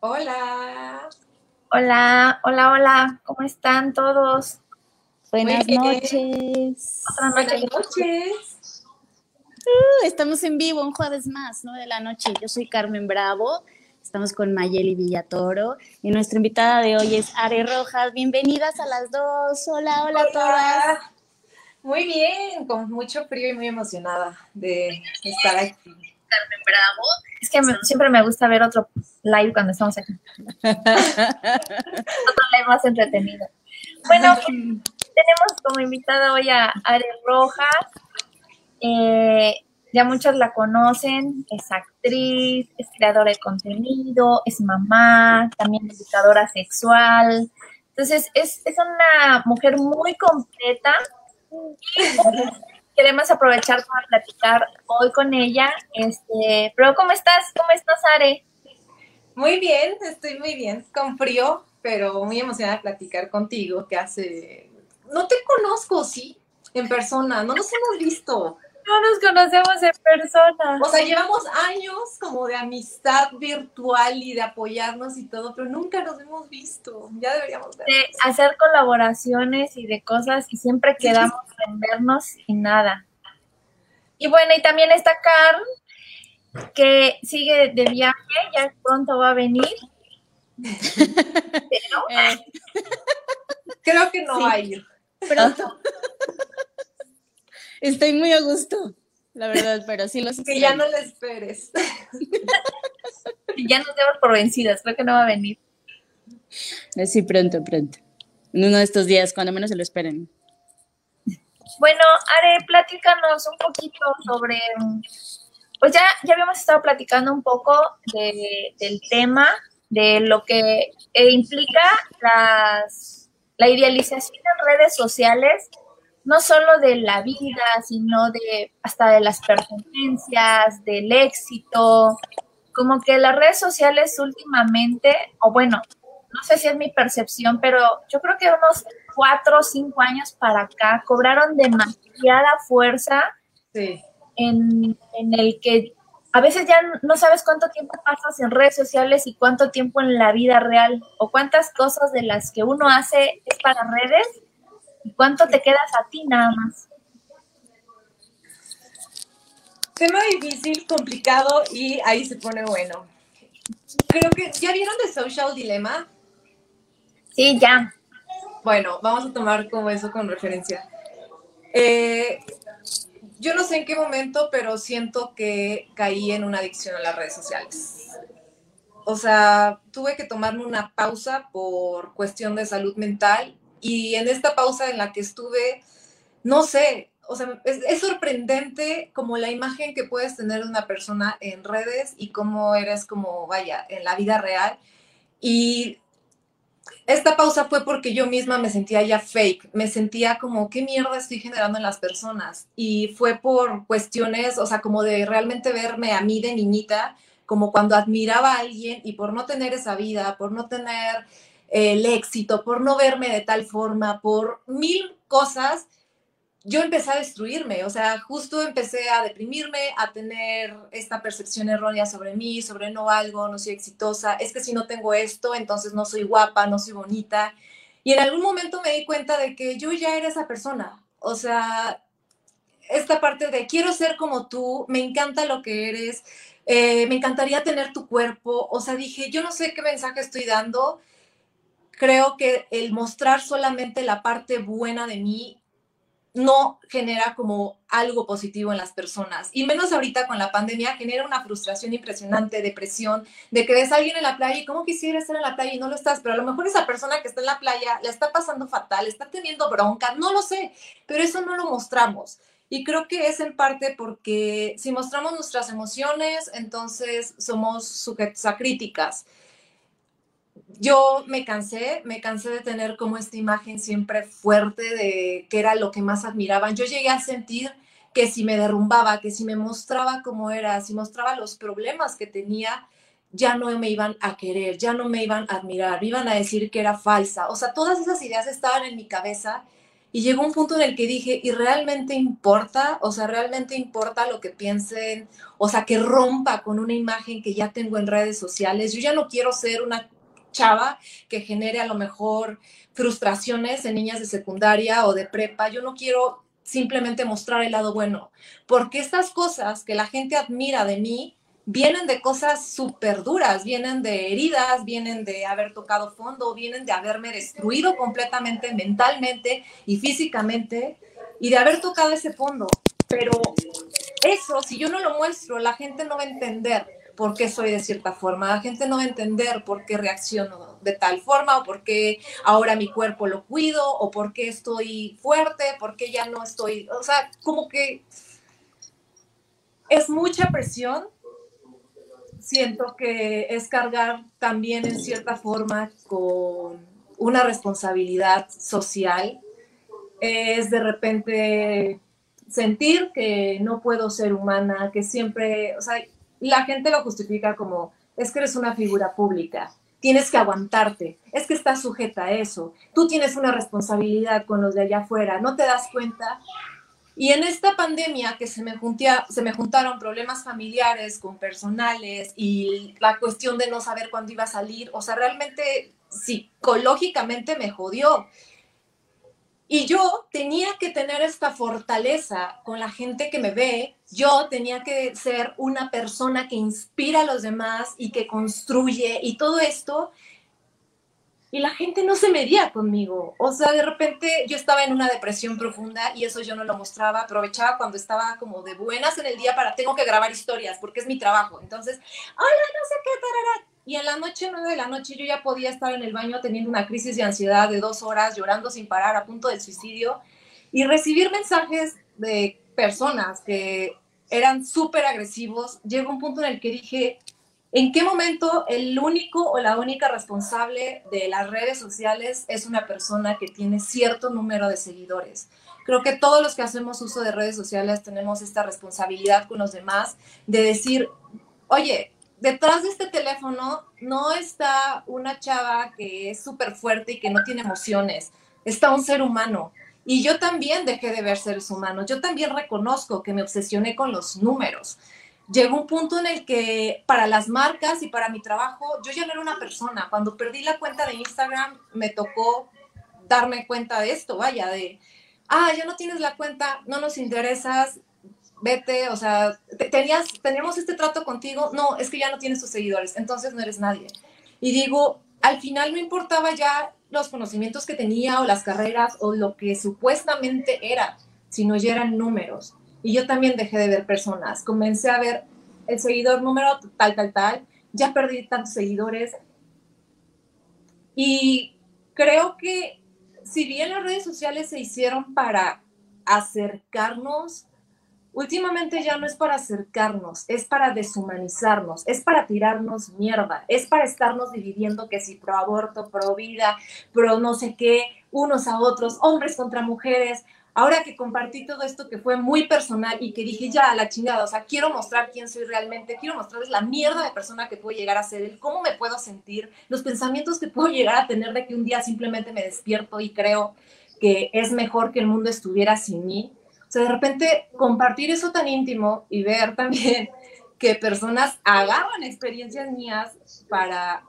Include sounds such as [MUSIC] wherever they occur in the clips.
Hola. Hola, hola, hola. ¿Cómo están todos? Buenas Muy bien. noches. Otra Buenas noche. noches. Uh, estamos en vivo un jueves más, 9 de la noche. Yo soy Carmen Bravo. Estamos con Mayeli Villatoro y nuestra invitada de hoy es Are Rojas. Bienvenidas a las dos. Hola, hola, a todas. Hola. Muy bien, con mucho frío y muy emocionada de estar aquí. Carmen Bravo. Es que me- siempre me gusta ver otro live cuando estamos aquí. [LAUGHS] otro live más entretenido. Bueno, tenemos como invitada hoy a Are Rojas. Eh, ya muchos la conocen, es actriz, es creadora de contenido, es mamá, también educadora sexual. Entonces, es, es una mujer muy completa queremos aprovechar para platicar hoy con ella. Este, pero ¿cómo estás? ¿Cómo estás, Are? Muy bien, estoy muy bien, con frío, pero muy emocionada de platicar contigo, que hace... No te conozco, sí, en persona, no nos hemos visto. No nos conocemos en persona. O sea, llevamos años como de amistad virtual y de apoyarnos y todo, pero nunca nos hemos visto. Ya deberíamos ver. de hacer colaboraciones y de cosas y siempre quedamos en vernos y nada. Y bueno, y también está Carl, que sigue de viaje, ya pronto va a venir. Pero [LAUGHS] Eh, [LAUGHS] Creo que no Sí. va a ir. pronto. Estoy muy a gusto, la verdad, pero sí los Que ya no le esperes. ya nos demos por vencidas, creo que no va a venir. Eh, Sí, pronto, pronto. En uno de estos días, cuando menos se lo esperen. Bueno, Are, platícanos un poquito sobre, pues ya, ya habíamos estado platicando un poco de- del tema, de lo que eh, implica las, la idealización en redes sociales, no solo de la vida, sino de hasta de las pertenencias, del éxito, como que las redes sociales últimamente, o bueno, no sé si es mi percepción, pero yo creo que unos cuatro o cinco años para acá cobraron demasiada fuerza Sí. En, en el que a veces ya no sabes cuánto tiempo pasas en redes sociales y cuánto tiempo en la vida real, o cuántas cosas de las que uno hace es para redes y cuánto te quedas a ti nada más. Tema difícil, complicado y ahí se pone bueno. Creo que, ¿ya vieron The Social Dilemma? Sí, ya. Bueno, vamos a tomar como eso con referencia. Eh, yo no sé en qué momento, pero siento que caí en una adicción a las redes sociales. O sea, tuve que tomarme una pausa por cuestión de salud mental y en esta pausa en la que estuve, no sé, o sea, es, sorprendente como la imagen que puedes tener de una persona en redes y cómo eres como, vaya, en la vida real. Y esta pausa fue porque yo misma me sentía ya fake, me sentía como, ¿qué mierda estoy generando en las personas? Y fue por cuestiones, o sea, como de realmente verme a mí de niñita, como cuando admiraba a alguien y por no tener esa vida, por no tener el éxito, por no verme de tal forma, por mil cosas, yo empecé a destruirme, o sea, justo empecé a deprimirme, a tener esta percepción errónea sobre mí, sobre no algo, no soy exitosa, es que si no tengo esto, entonces no soy guapa, no soy bonita. Y en algún momento me di cuenta de que yo ya era esa persona, o sea, esta parte de quiero ser como tú, me encanta lo que eres, eh, me encantaría tener tu cuerpo, o sea, dije, yo no sé qué mensaje estoy dando, creo que el mostrar solamente la parte buena de mí no genera como algo positivo en las personas. Y menos ahorita con la pandemia genera una frustración impresionante, depresión, de que ves a alguien en la playa y cómo quisiera estar en la playa y no lo estás, pero a lo mejor esa persona que está en la playa la está pasando fatal, está teniendo bronca, no lo sé, pero eso no lo mostramos. Y creo que es en parte porque si mostramos nuestras emociones, entonces somos sujetos a críticas. Yo me cansé, me cansé de tener como esta imagen siempre fuerte de que era lo que más admiraban. Yo llegué a sentir que si me derrumbaba, que si me mostraba cómo era, si mostraba los problemas que tenía, ya no me iban a querer, ya no me iban a admirar, me iban a decir que era falsa. O sea, todas esas ideas estaban en mi cabeza y llegó un punto en el que dije, ¿y realmente importa? O sea, ¿realmente importa lo que piensen? O sea, que rompa con una imagen que ya tengo en redes sociales. Yo ya no quiero ser una chava que genere a lo mejor frustraciones en niñas de secundaria o de prepa. Yo no quiero simplemente mostrar el lado bueno, porque estas cosas que la gente admira de mí vienen de cosas súper duras, vienen de heridas, vienen de haber tocado fondo, vienen de haberme destruido completamente mentalmente y físicamente y de haber tocado ese fondo. Pero eso, si yo no lo muestro, la gente no va a entender por qué soy de cierta forma. La gente no va a entender por qué reacciono de tal forma o por qué ahora mi cuerpo lo cuido o por qué estoy fuerte, por qué ya no estoy, o sea, como que es mucha presión. Siento que es cargar también en cierta forma con una responsabilidad social. Es de repente sentir que no puedo ser humana, que siempre, o sea, la gente lo justifica como, es que eres una figura pública, tienes que aguantarte, es que estás sujeta a eso, tú tienes una responsabilidad con los de allá afuera, no te das cuenta. Y en esta pandemia que se me, se me juntaron problemas familiares con personales y la cuestión de no saber cuándo iba a salir, o sea, realmente psicológicamente me jodió. Y yo tenía que tener esta fortaleza con la gente que me ve, yo tenía que ser una persona que inspira a los demás y que construye y todo esto. Y la gente no se medía conmigo. O sea, de repente yo estaba en una depresión profunda y eso yo no lo mostraba. Aprovechaba cuando estaba como de buenas en el día para tengo que grabar historias porque es mi trabajo. Entonces, hola, no sé qué, tarara y en la noche, nueve de la noche, yo ya podía estar en el baño teniendo una crisis de ansiedad de dos horas, llorando sin parar, a punto del suicidio, y recibir mensajes de personas que eran súper agresivos. Llegó un punto en el que dije, ¿en qué momento el único o la única responsable de las redes sociales es una persona que tiene cierto número de seguidores? Creo que todos los que hacemos uso de redes sociales tenemos esta responsabilidad con los demás de decir, oye, detrás de este teléfono no está una chava que es súper fuerte y que no tiene emociones, está un ser humano. Y yo también dejé de ver seres humanos, yo también reconozco que me obsesioné con los números. Llegó un punto en el que para las marcas y para mi trabajo, yo ya no era una persona. Cuando perdí la cuenta de Instagram, me tocó darme cuenta de esto, vaya, de, ah, ya no tienes la cuenta, no nos interesas, vete, o sea, tenías, teníamos este trato contigo, no, es que ya no tienes tus seguidores, entonces no eres nadie. Y digo, al final no importaba ya los conocimientos que tenía o las carreras o lo que supuestamente era, sino ya eran números. Y yo también dejé de ver personas, comencé a ver el seguidor número tal, tal, tal, ya perdí tantos seguidores. Y creo que si bien las redes sociales se hicieron para acercarnos últimamente ya no es para acercarnos, es para deshumanizarnos, es para tirarnos mierda, es para estarnos dividiendo que si pro aborto, pro vida, pro no sé qué, unos a otros, hombres contra mujeres. Ahora que compartí todo esto que fue muy personal y que dije ya a la chingada, o sea, quiero mostrar quién soy realmente, quiero mostrarles la mierda de persona que puedo llegar a ser, el cómo me puedo sentir, los pensamientos que puedo llegar a tener de que un día simplemente me despierto y creo que es mejor que el mundo estuviera sin mí o sea, de repente compartir eso tan íntimo y ver también [LAUGHS] que personas agarran experiencias mías para,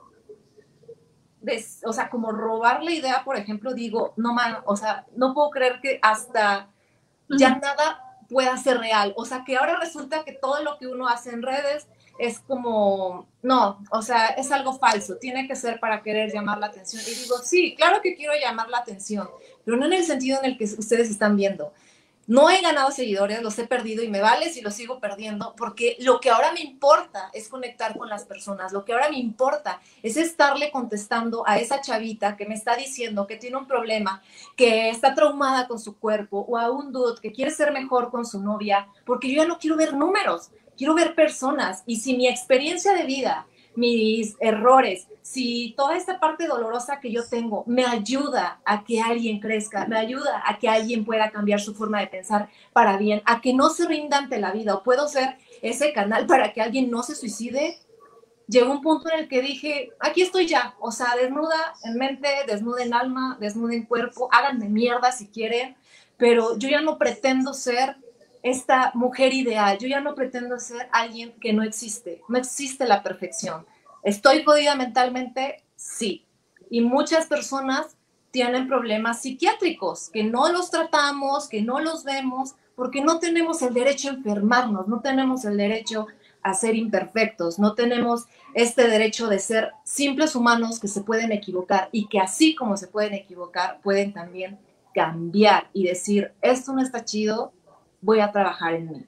o sea, como robar la idea, por ejemplo, digo, no man, o sea, no puedo creer que hasta ya nada pueda ser real. O sea, que ahora resulta que todo lo que uno hace en redes es como, no, o sea, es algo falso, tiene que ser para querer llamar la atención. Y digo, sí, claro que quiero llamar la atención, pero no en el sentido en el que ustedes están viendo. No he ganado seguidores, los he perdido y me vale si los sigo perdiendo, porque lo que ahora me importa es conectar con las personas, lo que ahora me importa es estarle contestando a esa chavita que me está diciendo que tiene un problema, que está traumada con su cuerpo, o a un dude que quiere ser mejor con su novia, porque yo ya no quiero ver números, quiero ver personas. Y si mi experiencia de vida mis errores, si toda esta parte dolorosa que yo tengo me ayuda a que alguien crezca, me ayuda a que alguien pueda cambiar su forma de pensar para bien, a que no se rinda ante la vida, o puedo ser ese canal para que alguien no se suicide, llegó un punto en el que dije, aquí estoy ya, o sea, desnuda en mente, desnuda en alma, desnuda en cuerpo, háganme mierda si quieren, pero yo ya no pretendo ser esta mujer ideal, yo ya no pretendo ser alguien que no existe, no existe la perfección. ¿Estoy jodida mentalmente? Sí. Y muchas personas tienen problemas psiquiátricos, que no los tratamos, que no los vemos, porque no tenemos el derecho a enfermarnos, no tenemos el derecho a ser imperfectos, no tenemos este derecho de ser simples humanos que se pueden equivocar y que así como se pueden equivocar, pueden también cambiar y decir, esto no está chido, voy a trabajar en mí.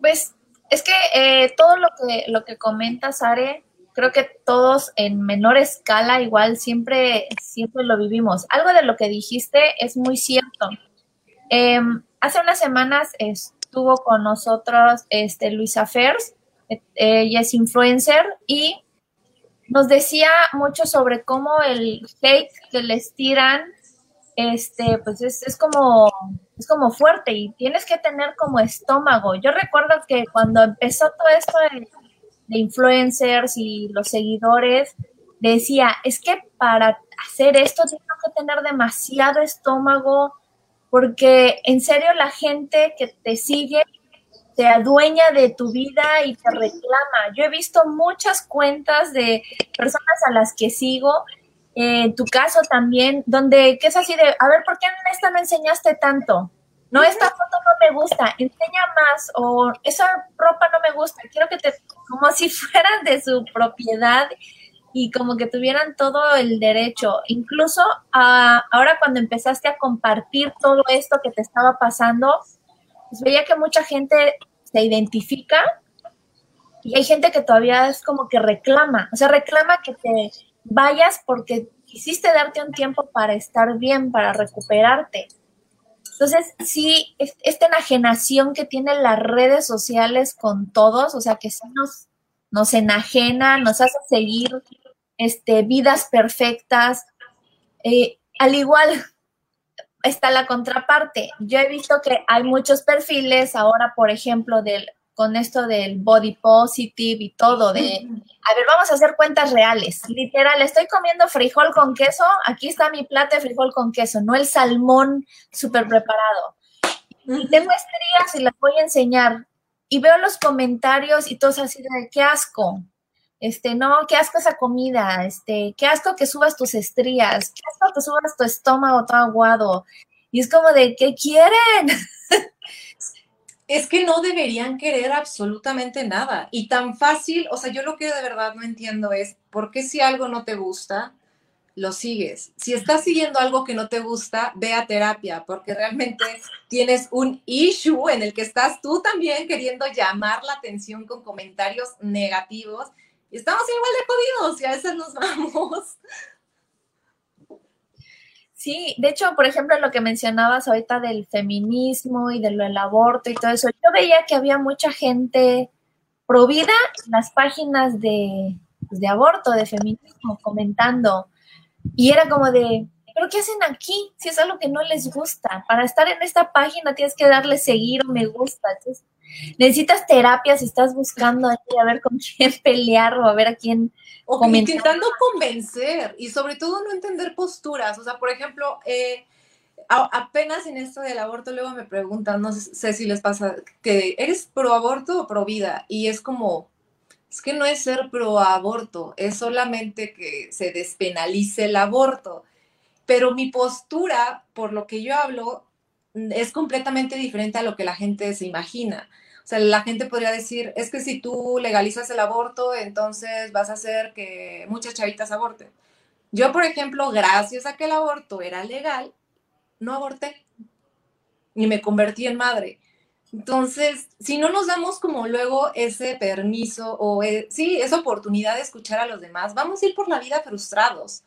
Pues es que eh, todo lo que, lo que comentas, Are, creo que todos en menor escala igual siempre, siempre lo vivimos. Algo de lo que dijiste es muy cierto. Em, hace unas semanas estuvo con nosotros este, Luisa Fers, eh, ella es influencer y nos decía mucho sobre cómo el hate que les tiran, este, pues es, es como es como fuerte y tienes que tener como estómago. Yo recuerdo que cuando empezó todo esto de, influencers y los seguidores, decía, es que para hacer esto tengo que tener demasiado estómago, porque en serio la gente que te sigue te adueña de tu vida y te reclama. Yo he visto muchas cuentas de personas a las que sigo, en tu caso también, donde que es así de, a ver, ¿por qué en esta no enseñaste tanto? No, esta foto no me gusta, enseña más, o esa ropa no me gusta, quiero que te, como si [LAUGHS] fueran de su propiedad y como que tuvieran todo el derecho. Incluso ah, ahora cuando empezaste a compartir todo esto que te estaba pasando, pues veía que mucha gente se identifica y hay gente que todavía es como que reclama, o sea, reclama que te vayas porque quisiste darte un tiempo para estar bien, para recuperarte. Entonces, sí, esta enajenación que tienen las redes sociales con todos, o sea, que sí nos, nos enajena, nos hace seguir este, vidas perfectas. Eh, al igual está la contraparte. Yo he visto que hay muchos perfiles ahora, por ejemplo, del con esto del body positive y todo, de, a ver, vamos a hacer cuentas reales. Literal, estoy comiendo frijol con queso, aquí está mi plato de frijol con queso, no el salmón súper preparado. Y tengo estrías y las voy a enseñar. Y veo los comentarios y todos así de, qué asco. Este, no, qué asco esa comida, este, qué asco que subas tus estrías, qué asco que subas tu estómago todo aguado. Y es como de, ¿qué quieren? [LAUGHS] es que no deberían querer absolutamente nada. Y tan fácil, o sea, yo lo que de verdad no entiendo es, ¿por qué si algo no te gusta, lo sigues? Si estás siguiendo algo que no te gusta, ve a terapia, porque realmente tienes un issue en el que estás tú también queriendo llamar la atención con comentarios negativos. Y estamos igual de jodidos y a veces nos [LAUGHS] vamos Sí, de hecho, por ejemplo, lo que mencionabas ahorita del feminismo y del aborto y todo eso, yo veía que había mucha gente provida en las páginas de, pues, de aborto, de feminismo, comentando. Y era como de, ¿pero qué hacen aquí? Si es algo que no les gusta. Para estar en esta página tienes que darle seguir o me gusta. Necesitas terapia si estás buscando a ver con quién [LAUGHS] pelear o a ver a quién o intentando convencer y sobre todo no entender posturas. O sea, por ejemplo, eh, apenas en esto del aborto luego me preguntan, no sé si les pasa, que eres pro aborto o pro vida y es como, es que no es ser pro aborto, es solamente que se despenalice el aborto. Pero mi postura, por lo que yo hablo, es completamente diferente a lo que la gente se imagina. La gente podría decir, es que si tú legalizas el aborto, entonces vas a hacer que muchas chavitas aborten. Yo, por ejemplo, gracias a que el aborto era legal, no aborté, ni me convertí en madre. Entonces, si no nos damos como luego ese permiso o eh, sí, esa oportunidad de escuchar a los demás, vamos a ir por la vida frustrados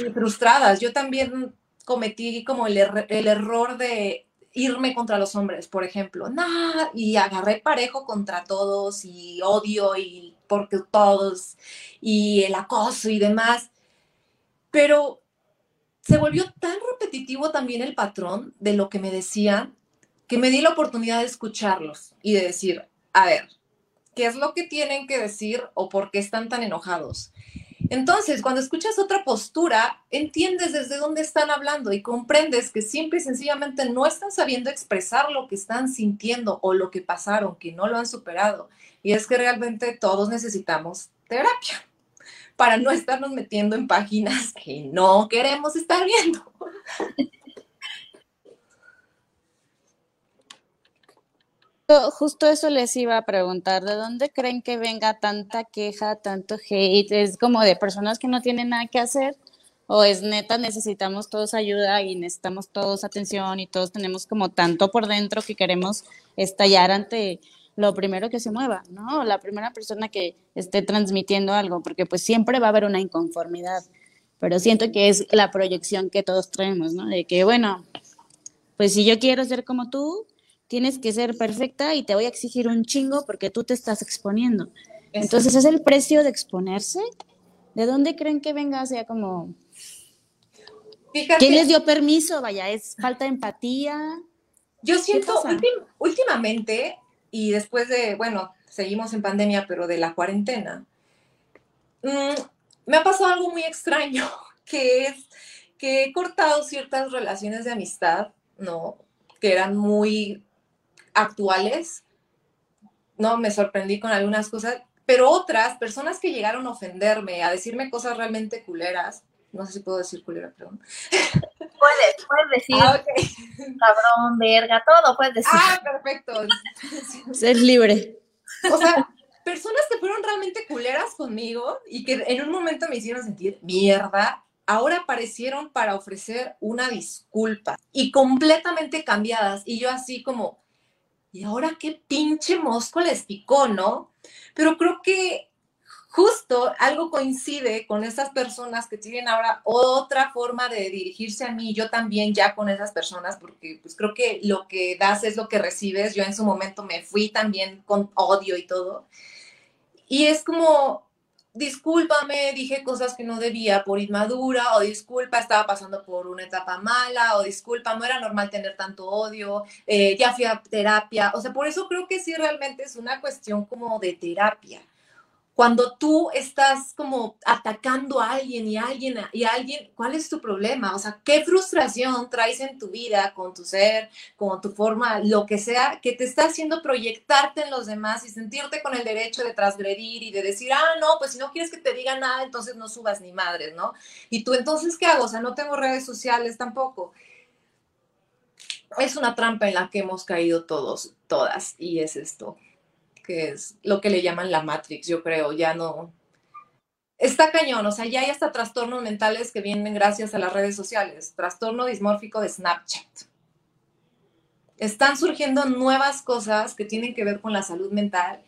y frustradas. Yo también cometí como el, el error de irme contra los hombres, por ejemplo. Nah, y agarré parejo contra todos y odio y porque todos y el acoso y demás. Pero se volvió tan repetitivo también el patrón de lo que me decían que me di la oportunidad de escucharlos y de decir, a ver, ¿qué es lo que tienen que decir o por qué están tan enojados? Entonces, cuando escuchas otra postura, entiendes desde dónde están hablando y comprendes que simple y sencillamente no están sabiendo expresar lo que están sintiendo o lo que pasaron, que no lo han superado. Y es que realmente todos necesitamos terapia para no estarnos metiendo en páginas que no queremos estar viendo. [LAUGHS] Justo eso les iba a preguntar, ¿de dónde creen que venga tanta queja, tanto hate? ¿Es como de personas que no tienen nada que hacer? ¿O es neta, necesitamos todos ayuda y necesitamos todos atención y todos tenemos como tanto por dentro que queremos estallar ante lo primero que se mueva, ¿no? La primera persona que esté transmitiendo algo, porque pues siempre va a haber una inconformidad, pero siento que es la proyección que todos traemos, ¿no? De que, bueno, pues si yo quiero ser como tú, tienes que ser perfecta y te voy a exigir un chingo porque tú te estás exponiendo. Entonces, ¿es el precio de exponerse? ¿De dónde creen que venga? O sea, como... ¿Quién les dio permiso? Vaya, ¿es falta de empatía? Yo siento últimamente, y después de, bueno, seguimos en pandemia, pero de la cuarentena, mm, me ha pasado algo muy extraño, [LAUGHS] que es que he cortado ciertas relaciones de amistad, ¿no? Que eran muy actuales, no, me sorprendí con algunas cosas, pero otras personas que llegaron a ofenderme, a decirme cosas realmente culeras, no sé si puedo decir culera, perdón. Puedes, puedes decir ah, cabrón, verga, todo puedes decir. Ah, perfecto. Ser libre. O sea, personas que fueron realmente culeras conmigo y que en un momento me hicieron sentir mierda, ahora aparecieron para ofrecer una disculpa y completamente cambiadas. Y yo así como, ¿y ahora qué pinche mosco les picó, no? Pero creo que justo algo coincide con esas personas que tienen ahora otra forma de dirigirse a mí, yo también ya con esas personas, porque pues creo que lo que das es lo que recibes. Yo en su momento me fui también con odio y todo. Y es como, discúlpame, dije cosas que no debía por inmadura, o disculpa, estaba pasando por una etapa mala, o disculpa, no era normal tener tanto odio, eh, ya fui a terapia, o sea, por eso creo que sí realmente es una cuestión como de terapia cuando tú estás como atacando a alguien y alguien y alguien, ¿cuál es tu problema? O sea, ¿qué frustración traes en tu vida con tu ser, con tu forma, lo que sea, que te está haciendo proyectarte en los demás y sentirte con el derecho de transgredir y de decir, ah, no, pues si no quieres que te diga nada, entonces no subas ni madres, ¿no? Y tú entonces, ¿qué hago? O sea, no tengo redes sociales tampoco. Es una trampa en la que hemos caído todos, todas, y es esto que es lo que le llaman la Matrix, yo creo, ya no. Está cañón, o sea, ya hay hasta trastornos mentales que vienen gracias a las redes sociales, trastorno dismórfico de Snapchat. Están surgiendo nuevas cosas que tienen que ver con la salud mental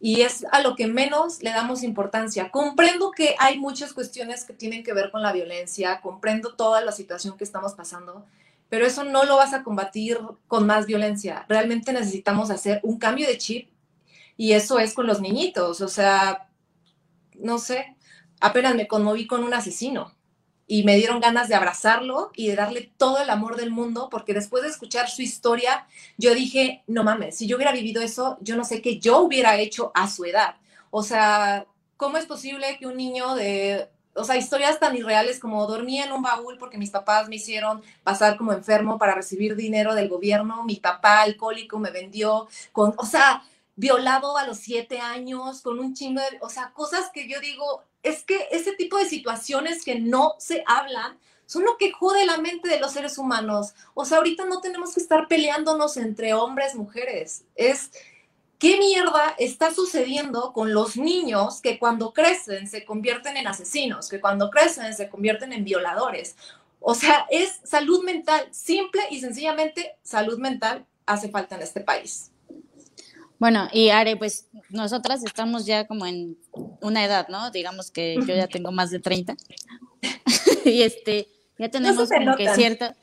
y es a lo que menos le damos importancia. Comprendo que hay muchas cuestiones que tienen que ver con la violencia, comprendo toda la situación que estamos pasando, pero eso no lo vas a combatir con más violencia. Realmente necesitamos hacer un cambio de chip y eso es con los niñitos, o sea, no sé, apenas me conmoví con un asesino y me dieron ganas de abrazarlo y de darle todo el amor del mundo, porque después de escuchar su historia, yo dije, no mames, si yo hubiera vivido eso, yo no sé qué yo hubiera hecho a su edad. O sea, ¿cómo es posible que un niño de, o sea, historias tan irreales como dormía en un baúl porque mis papás me hicieron pasar como enfermo para recibir dinero del gobierno, mi papá alcohólico me vendió con, o sea, violado a los siete años, con un chingo de, o sea, cosas que yo digo, es que ese tipo de situaciones que no se hablan son lo que jode la mente de los seres humanos. O sea, ahorita no tenemos que estar peleándonos entre hombres, mujeres. Es, ¿qué mierda está sucediendo con los niños que cuando crecen se convierten en asesinos, que cuando crecen se convierten en violadores? O sea, es salud mental, simple y sencillamente salud mental hace falta en este país. Bueno, y Are, pues nosotras estamos ya como en una edad, ¿no? Digamos que yo ya tengo más de 30. [LAUGHS] y este, ya tenemos como que cierta,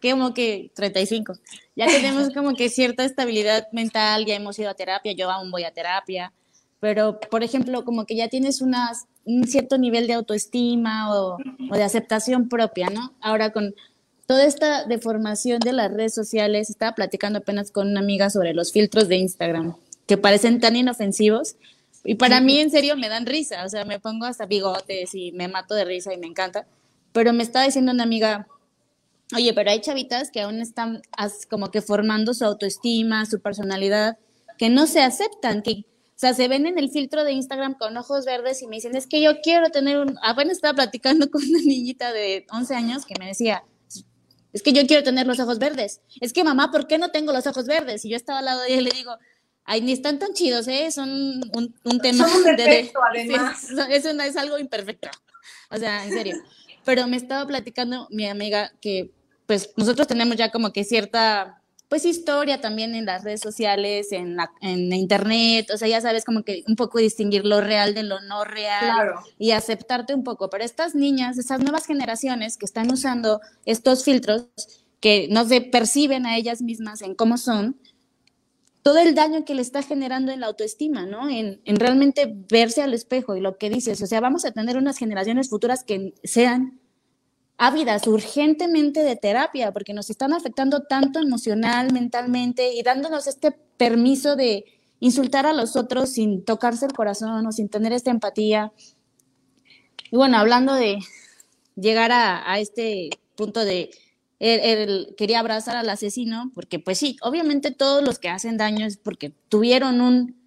como que 35, ya tenemos como que cierta estabilidad mental, ya hemos ido a terapia, yo aún voy a terapia, pero por ejemplo, como que ya tienes unas, un cierto nivel de autoestima o, o de aceptación propia, ¿no? Ahora con toda esta deformación de las redes sociales, estaba platicando apenas con una amiga sobre los filtros de Instagram, que parecen tan inofensivos, y para mí en serio me dan risa, o sea, me pongo hasta bigotes y me mato de risa y me encanta, pero me estaba diciendo una amiga, oye, pero hay chavitas que aún están como que formando su autoestima, su personalidad, que no se aceptan, que, o sea, se ven en el filtro de Instagram con ojos verdes y me dicen, es que yo quiero tener un, apenas estaba platicando con una niñita de 11 años que me decía, es que yo quiero tener los ojos verdes. Es que mamá, ¿por qué no tengo los ojos verdes? Y yo estaba al lado de ella y le digo, ay, ni están tan chidos, ¿eh? Son un, un tema Son un [LAUGHS] de, defecto, además. es, es algo imperfecto. O sea, en serio. Pero me estaba platicando mi amiga que, pues, nosotros tenemos ya como que cierta, pues, historia también en las redes sociales, en, la, en internet, o sea, ya sabes como que un poco distinguir lo real de lo no real Claro. y aceptarte un poco. Pero estas niñas, estas nuevas generaciones que están usando estos filtros, que no se perciben a ellas mismas en cómo son, todo el daño que le está generando en la autoestima, ¿no? En, en realmente verse al espejo y lo que dices. O sea, vamos a tener unas generaciones futuras que sean ávidas urgentemente de terapia, porque nos están afectando tanto emocional, mentalmente y dándonos este permiso de insultar a los otros sin tocarse el corazón o sin tener esta empatía. Y bueno, hablando de llegar a, este punto de él, él quería abrazar al asesino, porque pues sí, obviamente todos los que hacen daño es porque tuvieron un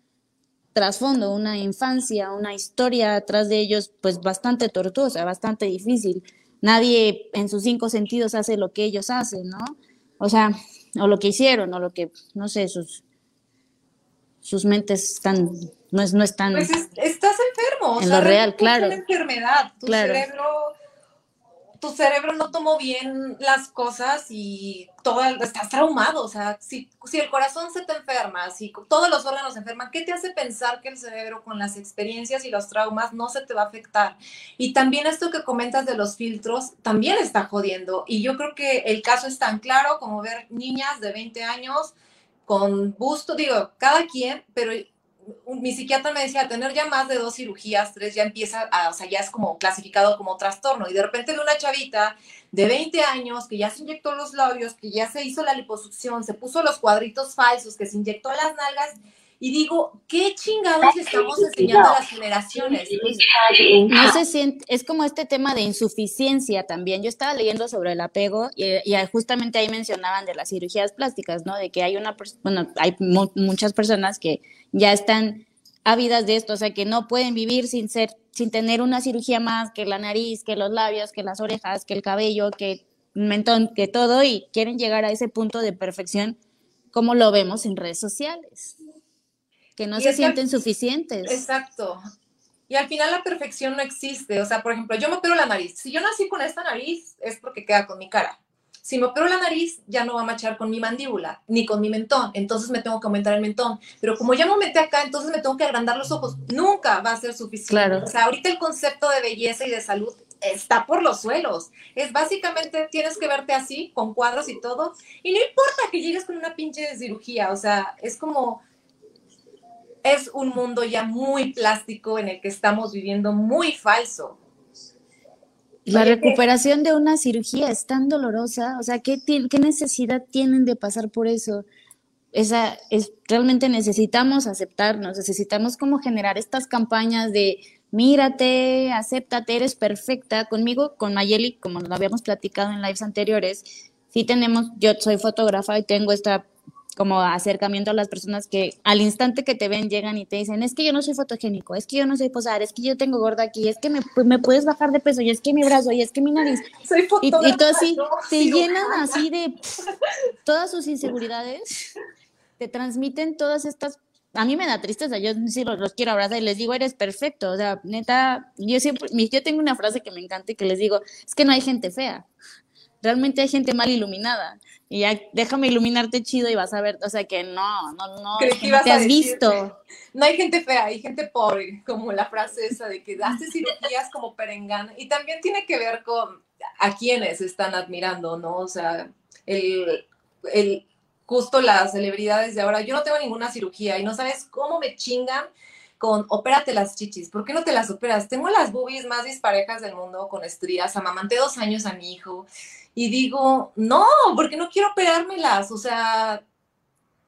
trasfondo, una infancia, una historia atrás de ellos, pues bastante tortuosa, bastante difícil. Nadie en sus cinco sentidos hace lo que ellos hacen, ¿no? O sea, o lo que hicieron, o lo que, no sé, sus, sus mentes están, no, es, no están... Pues es- estás enfermo. o En sea, lo real, claro. Es una enfermedad. Tu Claro. cerebro, tu cerebro no tomó bien las cosas y todo, estás traumado. O sea, si, si el corazón se te enferma, si todos los órganos se enferman, ¿qué te hace pensar que el cerebro con las experiencias y los traumas no se te va a afectar? Y también esto que comentas de los filtros también está jodiendo. Y yo creo que el caso es tan claro como ver niñas de 20 años con busto, digo, cada quien, pero mi psiquiatra me decía, tener ya más de dos cirugías, tres, ya empieza, a, o sea, ya es como clasificado como trastorno. Y de repente veo una chavita de 20 años que ya se inyectó los labios, que ya se hizo la liposucción, se puso los cuadritos falsos, que se inyectó las nalgas. Y digo, ¿qué chingados estamos enseñando a las generaciones? No se siente, es como este tema de insuficiencia también. Yo estaba leyendo sobre el apego y, y justamente ahí mencionaban de las cirugías plásticas, ¿no? De que hay una, bueno, hay mu- muchas personas que ya están ávidas de esto, o sea, que no pueden vivir sin ser, sin tener una cirugía más que la nariz, que los labios, que las orejas, que el cabello, que el mentón, que todo y quieren llegar a ese punto de perfección como lo vemos en redes sociales, que no Y se sienten suficientes. Exacto. Y al final la perfección no existe. O sea, por ejemplo, yo me opero la nariz. Si yo nací con esta nariz, es porque queda con mi cara. Si me opero la nariz, ya no va a machar con mi mandíbula, ni con mi mentón. Entonces me tengo que aumentar el mentón. Pero como ya me aumenté acá, entonces me tengo que agrandar los ojos. Nunca va a ser suficiente. Claro. O sea, ahorita el concepto de belleza y de salud está por los suelos. Es básicamente, tienes que verte así, con cuadros y todo. Y no importa que llegues con una pinche cirugía. O sea, es como es un mundo ya muy plástico en el que estamos viviendo muy falso. La recuperación de una cirugía es tan dolorosa, o sea, ¿qué, ti- qué necesidad tienen de pasar por eso? Esa es realmente necesitamos aceptarnos, necesitamos como generar estas campañas de mírate, acéptate, eres perfecta. Conmigo, con Mayeli, como lo habíamos platicado en lives anteriores, sí tenemos, yo soy fotógrafa y tengo esta como acercamiento a las personas que al instante que te ven llegan y te dicen, es que yo no soy fotogénico, es que yo no soy posar, es que yo tengo gorda aquí, es que me, pues, me puedes bajar de peso, y es que mi brazo, y es que mi nariz. [LAUGHS] Soy Y, fotógrafa. y tú así, no, te cirujana. llenan así de pff, todas sus inseguridades, te transmiten todas estas... A mí me da tristeza, yo sí los, los quiero abrazar y les digo, eres perfecto, o sea, neta, yo siempre, yo tengo una frase que me encanta y que les digo, es que no hay gente fea, realmente hay gente mal iluminada, y ya déjame iluminarte chido y vas a ver, o sea, que no, no, no, que que no te has visto. No hay gente fea, hay gente pobre, como la frase esa de que hace cirugías como perengana. Y también tiene que ver con a quienes están admirando, ¿no? O sea, el, el, justo las celebridades de ahora, yo no tengo ninguna cirugía y no sabes cómo me chingan con opérate las chichis. ¿Por qué no te las operas? Tengo las boobies más disparejas del mundo con estrías, amamanté dos años a mi hijo y digo, no, porque no quiero operármelas. O sea,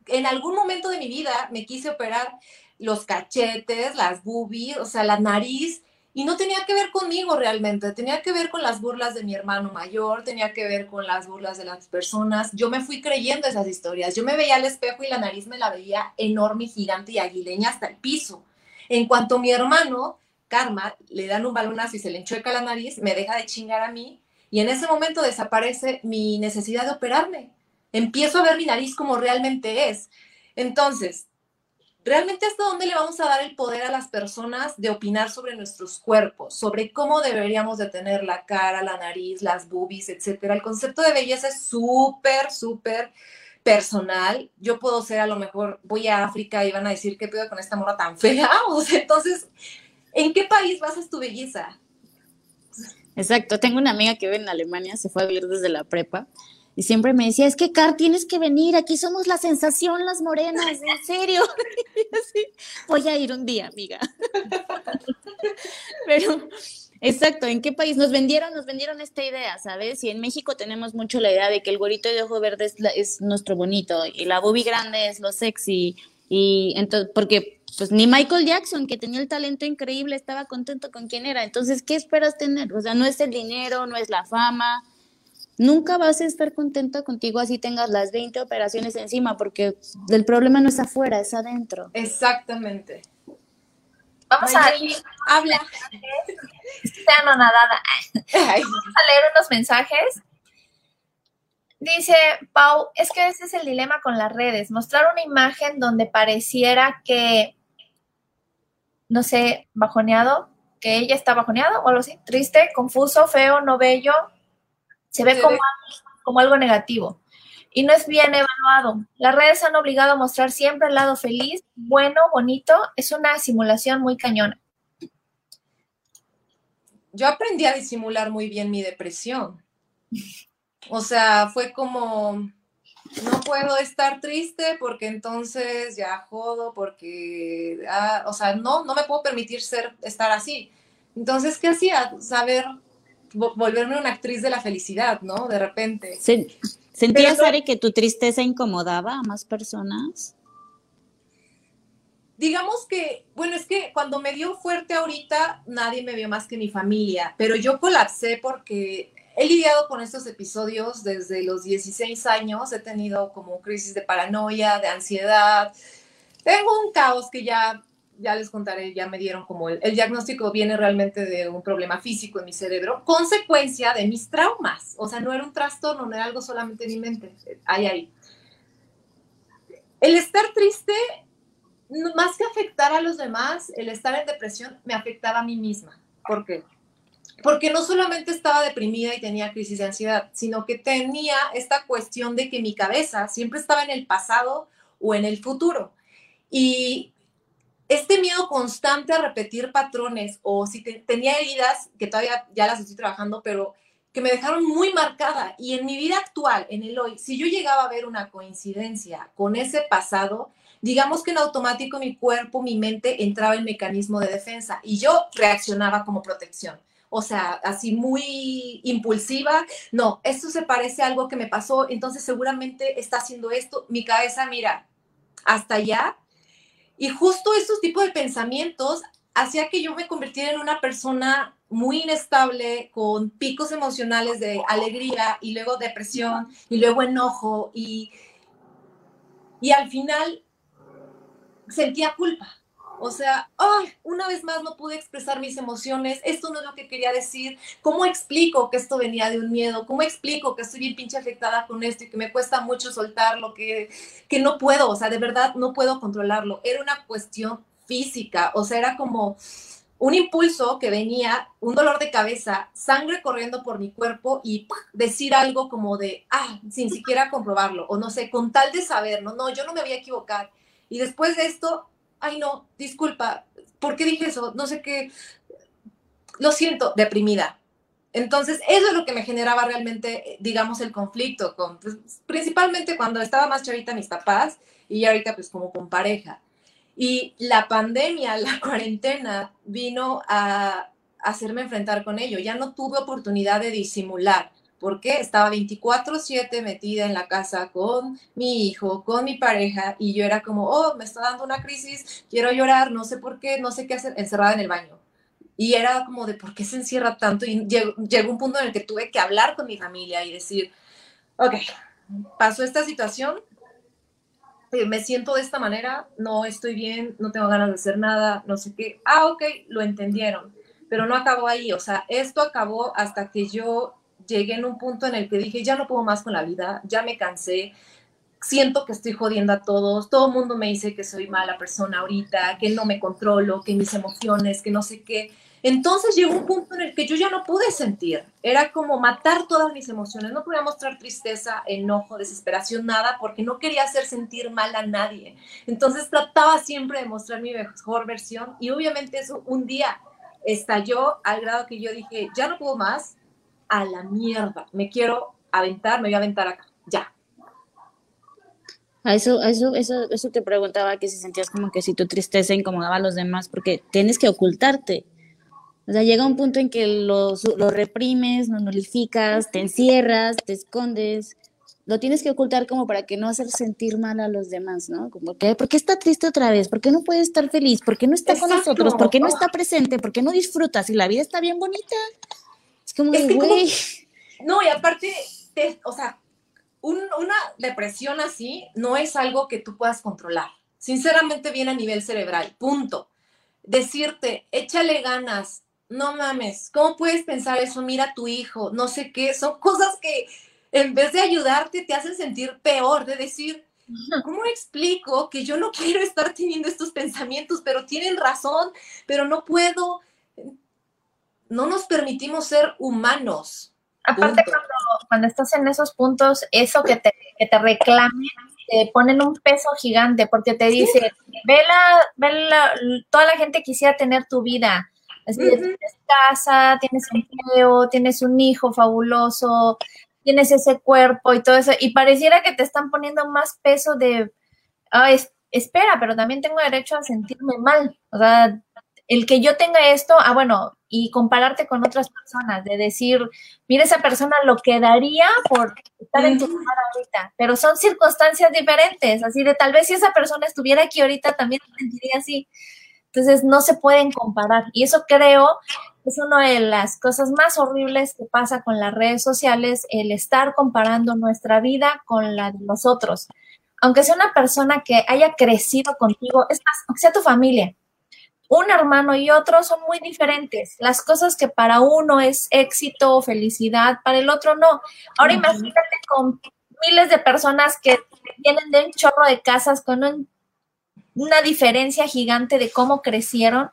en algún momento de mi vida me quise operar los cachetes, las boobies, o sea, la nariz, y no tenía que ver conmigo realmente, tenía que ver con las burlas de mi hermano mayor, tenía que ver con las burlas de las personas. Yo me fui creyendo esas historias. Yo me veía al espejo y la nariz me la veía enorme, gigante y aguileña hasta el piso. En cuanto mi hermano, Karma, le dan un balonazo y se le enchueca la nariz, me deja de chingar a mí y en ese momento desaparece mi necesidad de operarme. Empiezo a ver mi nariz como realmente es. Entonces, ¿realmente hasta dónde le vamos a dar el poder a las personas de opinar sobre nuestros cuerpos, sobre cómo deberíamos de tener la cara, la nariz, las boobies, etcétera? El concepto de belleza es súper, súper personal. Yo puedo ser a lo mejor, voy a África y van a decir, ¿qué pedo con esta mora tan fea? [LAUGHS] O entonces, ¿en qué país basas tu belleza? Exacto, tengo una amiga que vive en Alemania, se fue a vivir desde la prepa y siempre me decía, es que Car, tienes que venir, aquí somos la sensación, las morenas, en serio. [LAUGHS] Voy a ir un día, amiga. [LAUGHS] Pero, exacto, ¿en qué país? Nos vendieron, nos vendieron esta idea, ¿sabes? Y en México tenemos mucho la idea de que el gorito de ojo verde es, nuestro bonito y la boobie grande es lo sexy. Y entonces, porque pues ni Michael Jackson, que tenía el talento increíble, estaba contento con quien era. Entonces, ¿qué esperas tener? O sea, no es el dinero, no es la fama, nunca vas a estar contenta contigo así tengas las 20 operaciones encima, porque el problema no es afuera, es adentro. Exactamente. Vamos a habla. [LAUGHS] Está anonadada. [LAUGHS] Vamos a leer unos mensajes. Dice Pau, es que ese es el dilema con las redes, mostrar una imagen donde pareciera que, no sé, bajoneado, que ella está bajoneada o algo así, triste, confuso, feo, no bello, se ve como, como algo negativo y no es bien evaluado. Las redes han obligado a mostrar siempre el lado feliz, bueno, bonito. Es una simulación muy cañona. Yo aprendí a disimular muy bien mi depresión. O sea, fue como, no puedo estar triste porque entonces ya jodo, porque, ah, o sea, no, no me puedo permitir ser, estar así. Entonces, ¿qué hacía? Saber volverme una actriz de la felicidad, ¿no? De repente. ¿Sentías, Ari, que tu tristeza incomodaba a más personas? Digamos que, bueno, es que cuando me dio fuerte ahorita, nadie me vio más que mi familia, pero yo colapsé porque he lidiado con estos episodios desde los 16 años, he tenido como crisis de paranoia, de ansiedad, tengo un caos que ya ya les contaré, ya me dieron como el, diagnóstico viene realmente de un problema físico en mi cerebro, consecuencia de mis traumas. O sea, no era un trastorno, no era algo solamente en mi mente. Ahí, ahí. El estar triste, más que afectar a los demás, el estar en depresión me afectaba a mí misma. ¿Por qué? Porque no solamente estaba deprimida y tenía crisis de ansiedad, sino que tenía esta cuestión de que mi cabeza siempre estaba en el pasado o en el futuro. Y este miedo constante a repetir patrones o si tenía heridas, que todavía ya las estoy trabajando, pero que me dejaron muy marcada. Y en mi vida actual, en el hoy, si yo llegaba a ver una coincidencia con ese pasado, digamos que en automático mi cuerpo, mi mente entraba en mecanismo de defensa y yo reaccionaba como protección. O sea, así muy impulsiva. No, esto se parece a algo que me pasó, entonces seguramente está haciendo esto. Mi cabeza, mira, hasta allá y justo esos tipos de pensamientos hacía que yo me convirtiera en una persona muy inestable, con picos emocionales de alegría y luego depresión y luego enojo y, y al final sentía culpa. O sea, ¡ay! una vez más no pude expresar mis emociones, esto no es lo que quería decir, ¿cómo explico que esto venía de un miedo? ¿Cómo explico que estoy bien pinche afectada con esto y que me cuesta mucho soltarlo, que, que no puedo, o sea, de verdad no puedo controlarlo? Era una cuestión física, o sea, era como un impulso que venía, un dolor de cabeza, sangre corriendo por mi cuerpo y decir algo como de, ah, sin siquiera comprobarlo, o no sé, con tal de saber, no, no, yo no me voy a equivocar. Y después de esto, ay no, disculpa, ¿por qué dije eso? No sé qué, lo siento, deprimida. Entonces, eso es lo que me generaba realmente, digamos, el conflicto, con, pues, principalmente cuando estaba más chavita mis papás y ahorita pues como con pareja. Y la pandemia, la [LAUGHS] cuarentena, vino a hacerme enfrentar con ello. Ya no tuve oportunidad de disimular porque estaba 24/7 metida en la casa con mi hijo, con mi pareja, y yo era como, oh, me está dando una crisis, quiero llorar, no sé por qué, no sé qué hacer, encerrada en el baño. Y era como de, ¿por qué se encierra tanto? Y llegó, llegó un punto en el que tuve que hablar con mi familia y decir, ok, pasó esta situación, eh, me siento de esta manera, no estoy bien, no tengo ganas de hacer nada, no sé qué. Ah, ok, lo entendieron, pero no acabó ahí, o sea, esto acabó hasta que yo llegué en un punto en el que dije, ya no puedo más con la vida, ya me cansé, siento que estoy jodiendo a todos, todo el mundo me dice que soy mala persona ahorita, que no me controlo, que mis emociones, que no sé qué. Entonces llegó un punto en el que yo ya no pude sentir, era como matar todas mis emociones, no podía mostrar tristeza, enojo, desesperación, nada, porque no quería hacer sentir mal a nadie. Entonces trataba siempre de mostrar mi mejor versión y obviamente eso un día estalló al grado que yo dije, ya no puedo más, a la mierda, me quiero aventar, me voy a aventar acá, ya. A eso, eso, eso, eso te preguntaba que si sentías como que si tu tristeza incomodaba a los demás, porque tienes que ocultarte. O sea, llega un punto en que lo, lo reprimes, lo nulificas, te encierras, te escondes, lo tienes que ocultar como para que no hacer sentir mal a los demás, ¿no? Como que, ¿por qué está triste otra vez? ¿Por qué no puede estar feliz? ¿Por qué no está con nosotros? ¿Por qué no está presente? ¿Por qué no disfruta? Si la vida está bien bonita. Es como, güey. No, y aparte, o sea, una depresión así no es algo que tú puedas controlar. Sinceramente viene a nivel cerebral, punto. Decirte, échale ganas, no mames, ¿cómo puedes pensar eso? Mira a tu hijo, no sé qué, son cosas que en vez de ayudarte te hacen sentir peor, de decir, ¿cómo explico que yo no quiero estar teniendo estos pensamientos, pero tienen razón, pero no puedo? No nos permitimos ser humanos. Aparte, cuando, cuando, estás en esos puntos, eso que te, que te reclamen, te ponen un peso gigante porque te dice, vela, vela, toda la gente quisiera tener tu vida. Es decir, tienes casa, tienes empleo, tienes un hijo fabuloso, tienes ese cuerpo y todo eso. Y pareciera que te están poniendo más peso de, ah, espera, pero también tengo derecho a sentirme mal. O sea, el que yo tenga esto, ah, bueno, y compararte con otras personas, de decir, mira, esa persona lo que daría por estar en tu lugar ahorita, pero son circunstancias diferentes, así de tal vez si esa persona estuviera aquí ahorita también se sentiría así. Entonces no se pueden comparar y eso creo es una de las cosas más horribles que pasa con las redes sociales, el estar comparando nuestra vida con la de los otros. Aunque sea una persona que haya crecido contigo, es más, aunque sea tu familia, un hermano y otro son muy diferentes. Las cosas que para uno es éxito o felicidad, para el otro no. Ahora imagínate con miles de personas que vienen de un chorro de casas con una diferencia gigante de cómo crecieron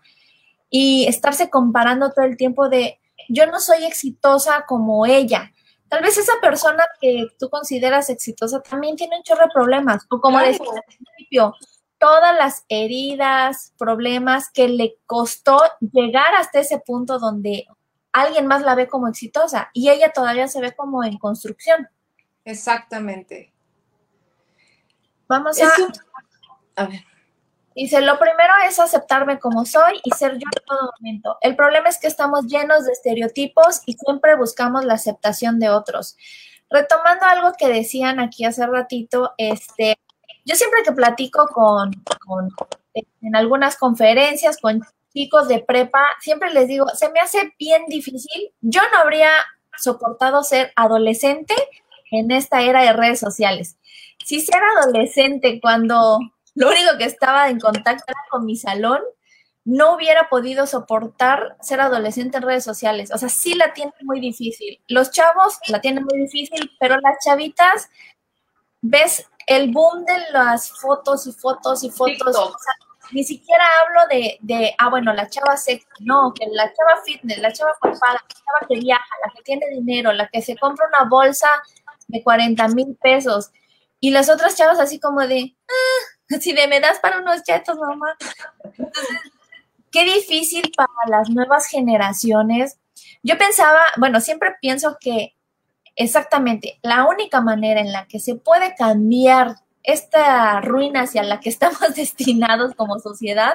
y estarse comparando todo el tiempo de yo no soy exitosa como ella. Tal vez esa persona que tú consideras exitosa también tiene un chorro de problemas. O como decía al principio, todas las heridas, problemas que le costó llegar hasta ese punto donde alguien más la ve como exitosa y ella todavía se ve como en construcción. Exactamente. Vamos a... A ver. Dice, lo primero es aceptarme como soy y ser yo en todo momento. El problema es que estamos llenos de estereotipos y siempre buscamos la aceptación de otros. Retomando algo que decían aquí hace ratito, este, yo siempre que platico con, en algunas conferencias con chicos de prepa, siempre les digo, se me hace bien difícil. Yo no habría soportado ser adolescente en esta era de redes sociales. Si ser adolescente cuando lo único que estaba en contacto era con mi salón, no hubiera podido soportar ser adolescente en redes sociales. O sea, sí la tienen muy difícil. Los chavos la tienen muy difícil, pero las chavitas, ves el boom de las fotos y fotos y fotos. ni siquiera hablo de, de, ah, bueno, la chava sexy, no, que la chava fitness, la chava cuerpada, la chava que viaja, la que tiene dinero, la que se compra una bolsa de 40 mil pesos. Y las otras chavas así como de, ah, así de, me das para unos chetos, mamá. Entonces, qué difícil para las nuevas generaciones Yo pensaba, bueno, siempre pienso que exactamente la única manera en la que se puede cambiar esta ruina hacia la que [LAUGHS] estamos destinados como sociedad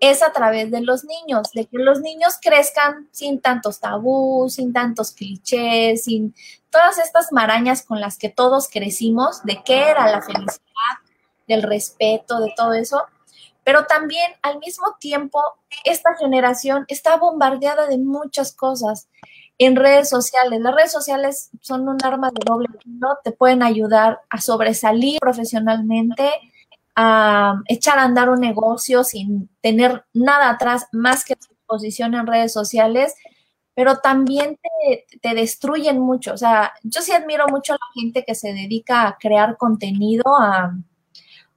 es a través de los niños, de que los niños crezcan sin tantos tabús, sin tantos clichés, sin todas estas marañas con las que todos crecimos, de qué era la felicidad, del respeto, de todo eso. Pero también al mismo tiempo, esta generación está bombardeada de muchas cosas en redes sociales. Las redes sociales son un arma de doble filo, te pueden ayudar a sobresalir profesionalmente, a echar a andar un negocio sin tener nada atrás más que tu exposición en redes sociales, pero también te, destruyen mucho. O sea, yo sí admiro mucho a la gente que se dedica a crear contenido, a,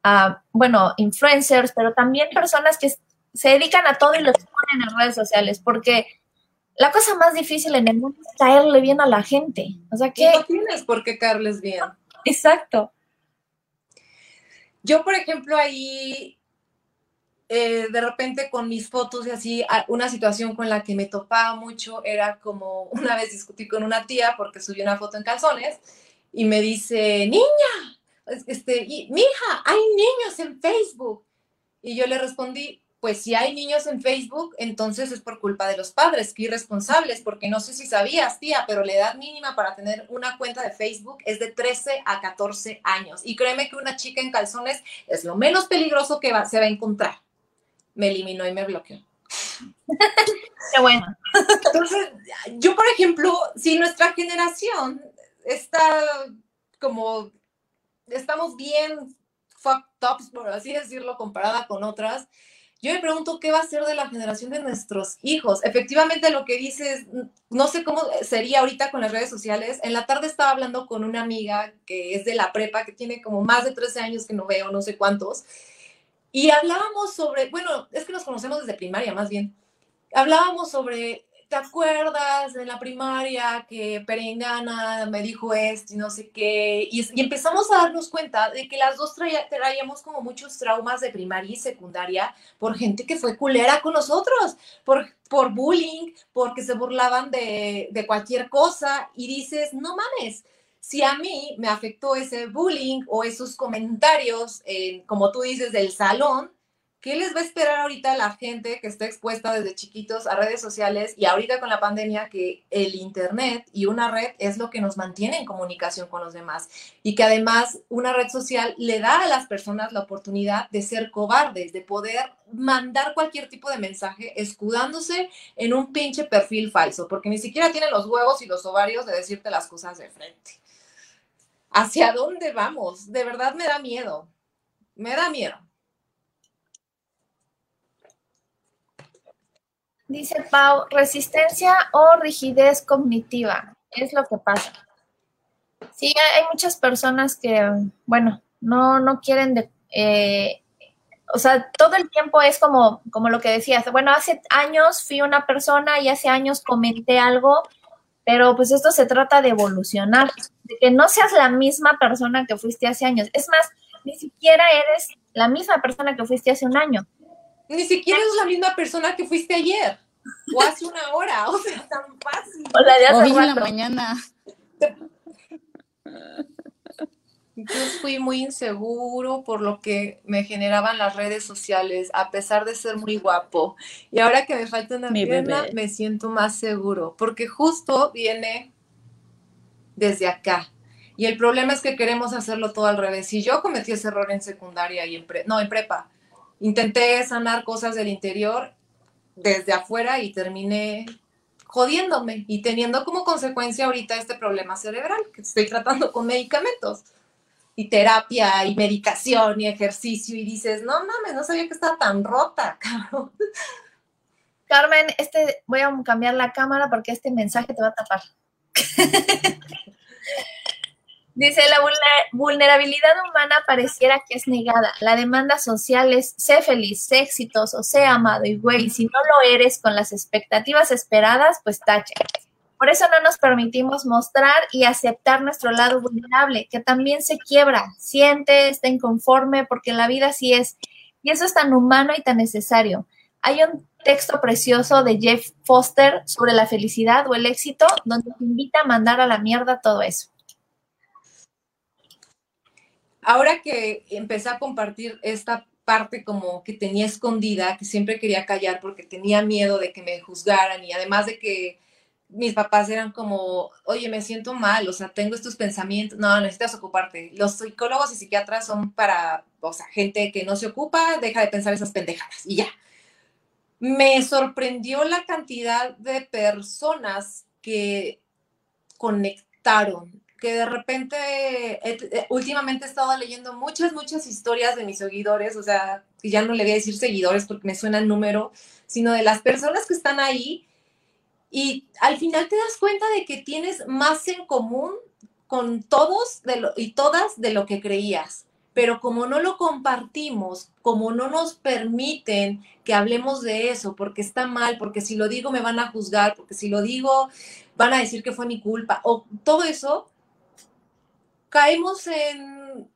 a bueno, influencers, pero también personas que se dedican a todo y lo exponen en redes sociales, porque la cosa más difícil en el mundo es caerle bien a la gente. O sea que... No tienes por qué caerles bien. Exacto. Yo, por ejemplo, ahí eh, de repente con mis fotos y así, una situación con la que me topaba mucho era como [LAUGHS] una vez discutí con una tía porque subí una foto en calzones y me dice, niña, este, y, mija, hay niños en Facebook. Y yo le respondí, pues si hay niños en Facebook, entonces es por culpa de los padres, que irresponsables, porque no sé si sabías, tía, pero la edad mínima para tener una cuenta de Facebook es de 13 a 14 años. Y créeme que una chica en calzones es lo menos peligroso que se va a encontrar. Me eliminó y me bloqueó. Qué bueno. Entonces, yo, por ejemplo, si nuestra generación está como, estamos bien fucked up, por así decirlo, comparada con otras, yo me pregunto qué va a ser de la generación de nuestros hijos. Efectivamente, lo que dices, no sé cómo sería ahorita con las redes sociales. En la tarde estaba hablando con una amiga que es de la prepa, que tiene como más de 13 años que no veo, no sé cuántos. Y hablábamos sobre, bueno, es que nos conocemos desde primaria más bien. Hablábamos sobre ¿te acuerdas en la primaria que Perengana me dijo esto y no sé qué? Y, empezamos a darnos cuenta de que las dos traíamos como muchos traumas de primaria y secundaria por gente que fue culera con nosotros, por, por bullying, porque se burlaban de, de cualquier cosa y dices, no mames. Si a mí me afectó ese bullying o esos comentarios, como tú dices, del salón, ¿Qué les va a esperar ahorita la gente que está expuesta desde chiquitos a redes sociales y ahorita con la pandemia que el Internet y una red es lo que nos mantiene en comunicación con los demás y que además una red social le da a las personas la oportunidad de ser cobardes, de poder mandar cualquier tipo de mensaje escudándose en un pinche perfil falso, porque ni siquiera tienen los huevos y los ovarios de decirte las cosas de frente. ¿Hacia dónde vamos? De verdad me da miedo. Me da miedo. Dice Pau, resistencia o rigidez cognitiva, es lo que pasa. Sí, hay muchas personas que, bueno, no, no quieren, de, eh, o sea, todo el tiempo es como, como lo que decías, bueno, hace años fui una persona y hace años comenté algo, pero pues esto se trata de evolucionar, de que no seas la misma persona que fuiste hace años. Es más, ni siquiera eres la misma persona que fuiste hace un año. Ni siquiera es la misma persona que fuiste ayer o hace una hora, o sea, tan fácil. O la de hace Hoy en la mañana. Yo fui muy inseguro por lo que me generaban las redes sociales, a pesar de ser muy guapo. Y ahora que me falta una pierna, me siento más seguro, porque justo viene desde acá. Y el problema es que queremos hacerlo todo al revés. Y yo cometí ese error en secundaria y en no, en prepa. Intenté sanar cosas del interior desde afuera y terminé jodiéndome y teniendo como consecuencia ahorita este problema cerebral que estoy tratando con medicamentos y terapia y medicación y ejercicio y dices, no mames, no sabía que estaba tan rota, [LAUGHS] cabrón. Carmen, este, voy a cambiar la cámara porque este mensaje te va a tapar. [LAUGHS] Dice, la vulnerabilidad humana pareciera que es negada. La demanda social es sé feliz, sé exitoso, sé amado. Y güey, si no lo eres con las expectativas esperadas, pues tache. Por eso no nos permitimos mostrar y aceptar nuestro lado vulnerable, que también se quiebra, siente, está inconforme, porque la vida así es. Y eso es tan humano y tan necesario. Hay un, texto precioso de Jeff Foster sobre la felicidad o el éxito, donde te invita a mandar a la mierda todo eso. Ahora que empecé a compartir esta parte como que tenía escondida, que siempre quería callar porque tenía miedo de que me juzgaran y además de que mis papás eran como, oye, me siento mal, o sea, tengo estos pensamientos, no, necesitas ocuparte. Los psicólogos y psiquiatras son para, o sea, gente que no se ocupa, deja de pensar esas pendejadas y ya. Me sorprendió la cantidad de personas que conectaron, que de repente, eh, últimamente he estado leyendo muchas, muchas historias de mis seguidores, o sea, que ya no le voy a decir seguidores porque me suena el número, sino de las personas que están ahí y al final te das cuenta de que tienes más en común con todos de lo, y todas de lo que creías. Pero como no lo compartimos, como no nos permiten que hablemos de eso, porque está mal, porque si lo digo me van a juzgar, porque si lo digo van a decir que fue mi culpa, o todo eso, caemos en,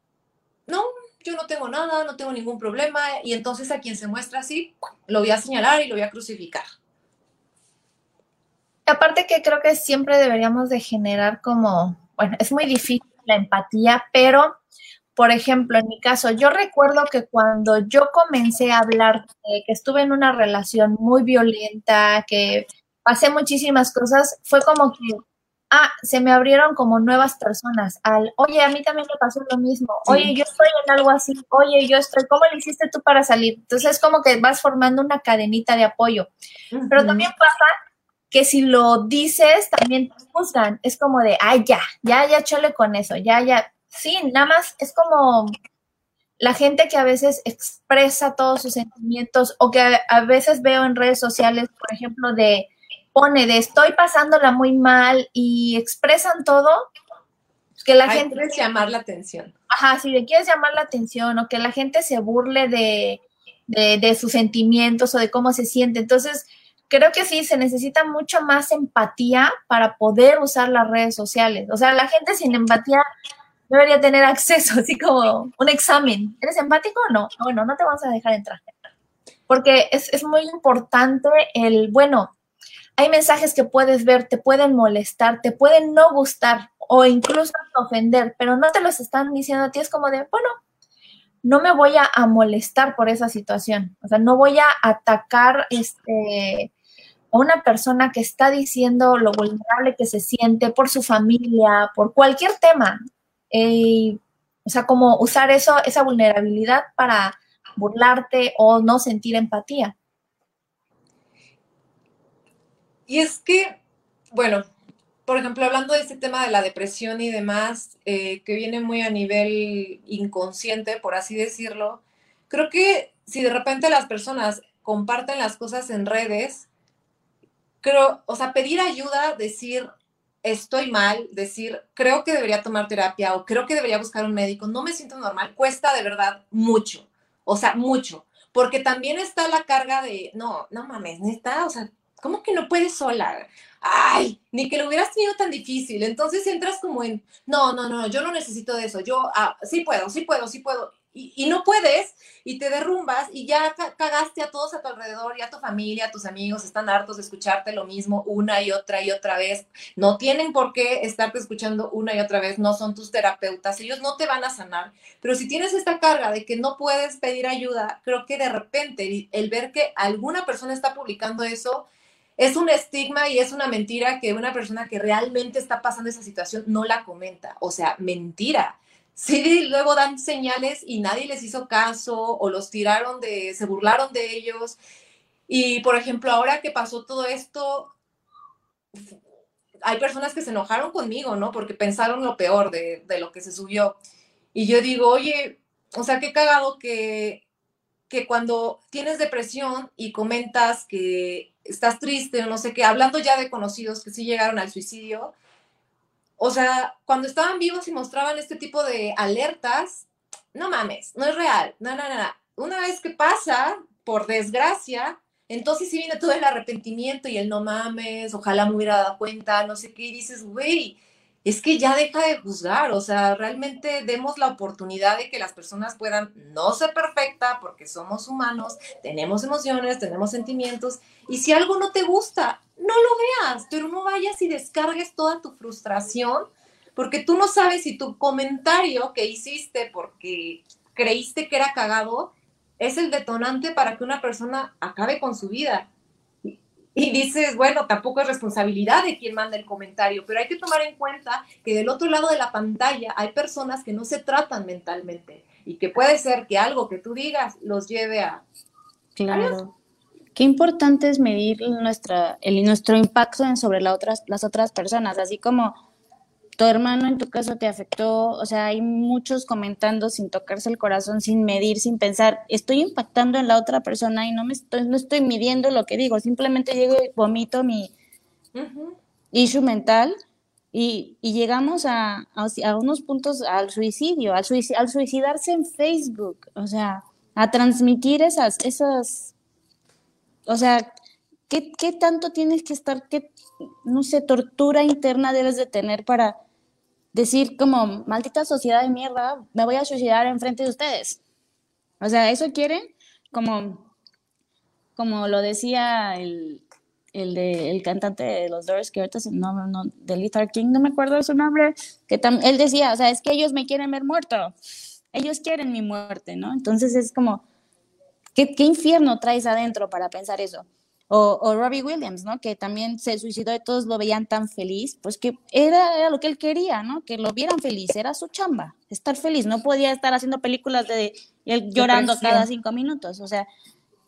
no, yo no tengo nada, no tengo ningún problema, y entonces a quien se muestra así, lo voy a señalar y lo voy a crucificar. Aparte que creo que siempre deberíamos de generar como, bueno, es muy difícil la empatía, pero, por ejemplo, en mi caso, yo recuerdo que cuando yo comencé a hablar, que estuve en una relación muy violenta, que pasé muchísimas cosas, fue como que, ah, se me abrieron como nuevas personas al, oye, a mí también me pasó lo mismo, oye, yo estoy en algo así, oye, yo estoy, ¿cómo le hiciste tú para salir? Entonces es como que vas formando una cadenita de apoyo. Pero también pasa que si lo dices también te juzgan. Es como de, ay, ya, ya, ya chole con eso, ya, ya. Sí, nada más es como la gente que a veces expresa todos sus sentimientos o que a, veces veo en redes sociales, por ejemplo, de pone de estoy pasándola muy mal y expresan todo, que la gente... Quieres llamar la atención. Ajá, si le quieres llamar la atención o que la gente se burle de, de, de sus sentimientos o de cómo se siente. Entonces, creo que sí, se necesita mucho más empatía para poder usar las redes sociales. O sea, la gente sin empatía debería tener acceso, así como un examen. ¿Eres empático o no? Bueno, no te vamos a dejar entrar. Porque es, es muy importante el, bueno, hay mensajes que puedes ver, te pueden molestar, te pueden no gustar o incluso ofender, pero no te los están diciendo a ti, es como de, bueno, no me voy a, a, molestar por esa situación. O sea, no voy a atacar este, una persona que está diciendo lo vulnerable que se siente por su familia, por cualquier tema. Eh, o sea, como usar eso, esa vulnerabilidad para burlarte o no sentir empatía. Y es que, bueno, por ejemplo, hablando de este tema de la depresión y demás, eh, que viene muy a nivel inconsciente, por así decirlo, creo que si de repente las personas comparten las cosas en redes, creo, o sea, pedir ayuda, decir, estoy mal, decir, creo que debería tomar terapia o creo que debería buscar un médico, no me siento normal, cuesta de verdad mucho, o sea, mucho, porque también está la carga de, no, no mames, neta, o sea, ¿cómo que no puedes sola? Ay, ni que lo hubieras tenido tan difícil. Entonces entras como en, no, no, no, yo no necesito de eso, yo ah, sí puedo, sí puedo, sí puedo y, no puedes y te derrumbas y ya cagaste a todos a tu alrededor y a tu familia, a tus amigos, están hartos de escucharte lo mismo una y otra y otra vez. No tienen por qué estarte escuchando una y otra vez, no son tus terapeutas, ellos no te van a sanar. Pero si tienes esta carga de que no puedes pedir ayuda, creo que de repente el ver que alguna persona está publicando eso, es un estigma y es una mentira que una persona que realmente está pasando esa situación no la comenta. O sea, mentira sí luego dan señales y nadie les hizo caso o los tiraron de, se burlaron de ellos. Y por ejemplo, ahora que pasó todo esto, hay personas que se enojaron conmigo, ¿no? Porque pensaron lo peor de, de lo que se subió. Y yo digo, oye, o sea, qué cagado que, que cuando tienes depresión y comentas que estás triste o no sé qué, hablando ya de conocidos que sí llegaron al suicidio, o sea, cuando estaban vivos y mostraban este tipo de alertas, no mames, no es real, no, no, no, Una vez que pasa, por desgracia, entonces sí viene todo el arrepentimiento y el no mames, ojalá me hubiera dado cuenta, no sé qué, y dices, güey, es que ya deja de juzgar, o sea, realmente demos la oportunidad de que las personas puedan no ser perfecta porque somos humanos, tenemos emociones, tenemos sentimientos, y si algo no te gusta, no lo veas, pero no vayas y descargues toda tu frustración, porque tú no sabes si tu comentario que hiciste porque creíste que era cagado es el detonante para que una persona acabe con su vida y dices, bueno, tampoco es responsabilidad de quien manda el comentario, pero hay que tomar en cuenta que del otro lado de la pantalla hay personas que no se tratan mentalmente y que puede ser que algo que tú digas los lleve a... Claro. Qué importante es medir nuestra, el, nuestro impacto sobre la otras, las otras personas, así como tu hermano en tu caso te afectó, o sea, hay muchos comentando sin tocarse el corazón, sin medir, sin pensar, estoy impactando en la otra persona y no me estoy, no estoy midiendo lo que digo, simplemente llego y vomito mi issue mental y, y llegamos a, a, unos puntos al suicidio, al, al suicidarse en Facebook, o sea, a transmitir esas, esas, o sea, ¿qué, qué tanto tienes que estar, qué, no sé, tortura interna debes de tener para decir como, maldita sociedad de mierda, me voy a suicidar enfrente de ustedes. O sea, eso quieren, como, como lo decía el, el, de, el cantante de los Doors, que ahorita no, no, de Lethal King, no me acuerdo su nombre, que él decía, o sea, es que ellos me quieren ver muerto, ellos quieren mi muerte, ¿no? Entonces es como, ¿qué, qué infierno traes adentro para pensar eso? O, Robbie Williams, ¿no? Que también se suicidó y todos lo veían tan feliz, pues que era, lo que él quería, ¿no? Que lo vieran feliz, era su chamba, estar feliz, no podía estar haciendo películas de él llorando cada cinco minutos, o sea,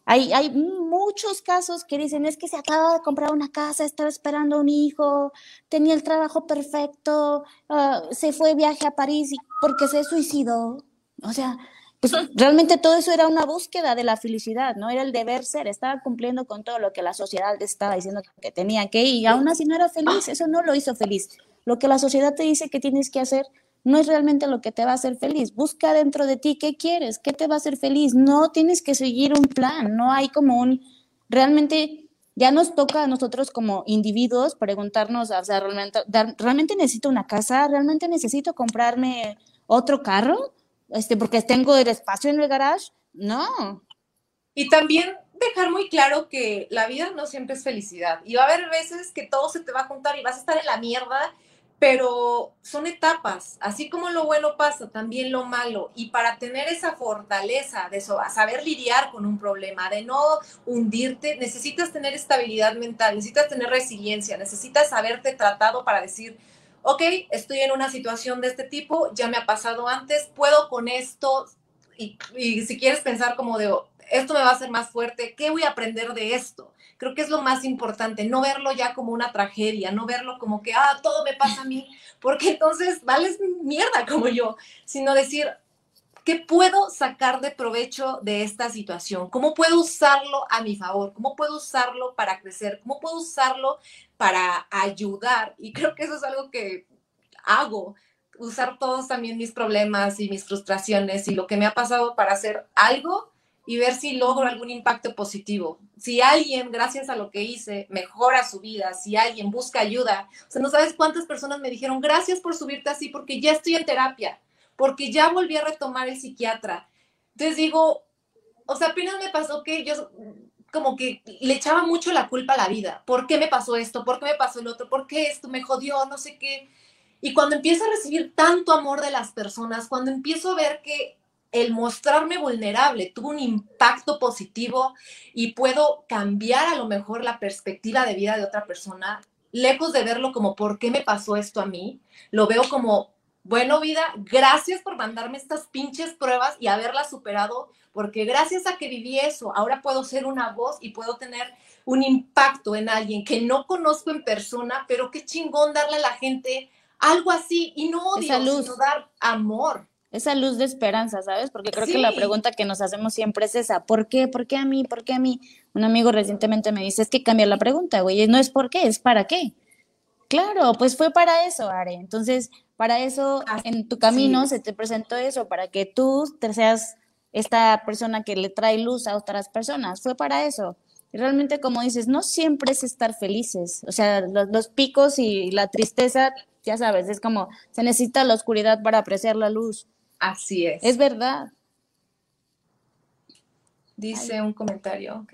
hay, hay muchos casos que dicen, es que se acaba de comprar una casa, estaba esperando un hijo, tenía el trabajo perfecto, ah, se fue de viaje a París porque se suicidó, o sea, pues [LAUGHS] realmente todo eso era una búsqueda de la felicidad, ¿no? Era el deber ser, estaba cumpliendo con todo lo que la sociedad le estaba diciendo que tenía que y aún así no era feliz, eso no lo hizo feliz. Lo que la sociedad te dice que tienes que hacer no es realmente lo que te va a hacer feliz. Busca dentro de ti qué quieres, qué te va a hacer feliz. No tienes que seguir un plan, no hay como un, realmente ya nos toca a nosotros como individuos preguntarnos, o sea, realmente, ¿realmente necesito una casa? ¿Realmente necesito comprarme otro carro? Este, porque tengo el espacio en el garage. No. Y también dejar muy claro que la vida no siempre es felicidad. Y va a haber veces que todo se te va a juntar y vas a estar en la mierda, pero son etapas. Así como lo bueno pasa, también lo malo. Y para tener esa fortaleza de eso, saber lidiar con un problema, de no hundirte, necesitas tener estabilidad mental, necesitas tener resiliencia, necesitas haberte tratado para decir, ok, estoy en una situación de este tipo, ya me ha pasado antes, puedo con esto, y, si quieres pensar como de, esto me va a hacer más fuerte, ¿qué voy a aprender de esto? Creo que es lo más importante, no verlo ya como una tragedia, no verlo como que, ah, todo me pasa a mí, [LAUGHS] porque entonces vales mierda como yo, sino decir, ¿Qué puedo sacar de provecho de esta situación? ¿Cómo puedo usarlo a mi favor? ¿Cómo puedo usarlo para crecer? ¿Cómo puedo usarlo para ayudar? Y creo que eso es algo que hago, usar todos también mis problemas y mis frustraciones y lo que me ha pasado para hacer algo y ver si logro algún impacto positivo. Si alguien, gracias a lo que hice, mejora su vida, si alguien busca ayuda, o sea, no sabes cuántas personas me dijeron, gracias por subirte así porque ya estoy en terapia porque ya volví a retomar el psiquiatra. Entonces digo, o sea, apenas me pasó que yo como que le echaba mucho la culpa a la vida. ¿Por qué me pasó esto? ¿Por qué me pasó el otro? ¿Por qué esto me jodió? No sé qué. Y cuando empiezo a recibir tanto amor de las personas, cuando empiezo a ver que el mostrarme vulnerable tuvo un impacto positivo y puedo cambiar a lo mejor la perspectiva de vida de otra persona, lejos de verlo como ¿por qué me pasó esto a mí? Lo veo como bueno, vida, gracias por mandarme estas pinches pruebas y haberlas superado, porque gracias a que viví eso, ahora puedo ser una voz y puedo tener un impacto en alguien que no conozco en persona, pero qué chingón darle a la gente algo así y no odio, sino dar amor. Esa luz de esperanza, ¿sabes? Porque creo que la pregunta que nos hacemos siempre es esa, ¿por qué? ¿Por qué a mí? ¿Por qué a mí? Un amigo recientemente me dice, es que cambia la pregunta, güey, no es por qué, es para qué. Claro, pues fue para eso, Are. Entonces, para eso, en tu camino se te presentó eso, para que tú te seas esta persona que le trae luz a otras personas. Fue para eso. Y realmente, como dices, no siempre es estar felices. O sea, los, picos y la tristeza ya sabes, es como se necesita la oscuridad para apreciar la luz. Así es. Es verdad. Dice un comentario, ¿ok?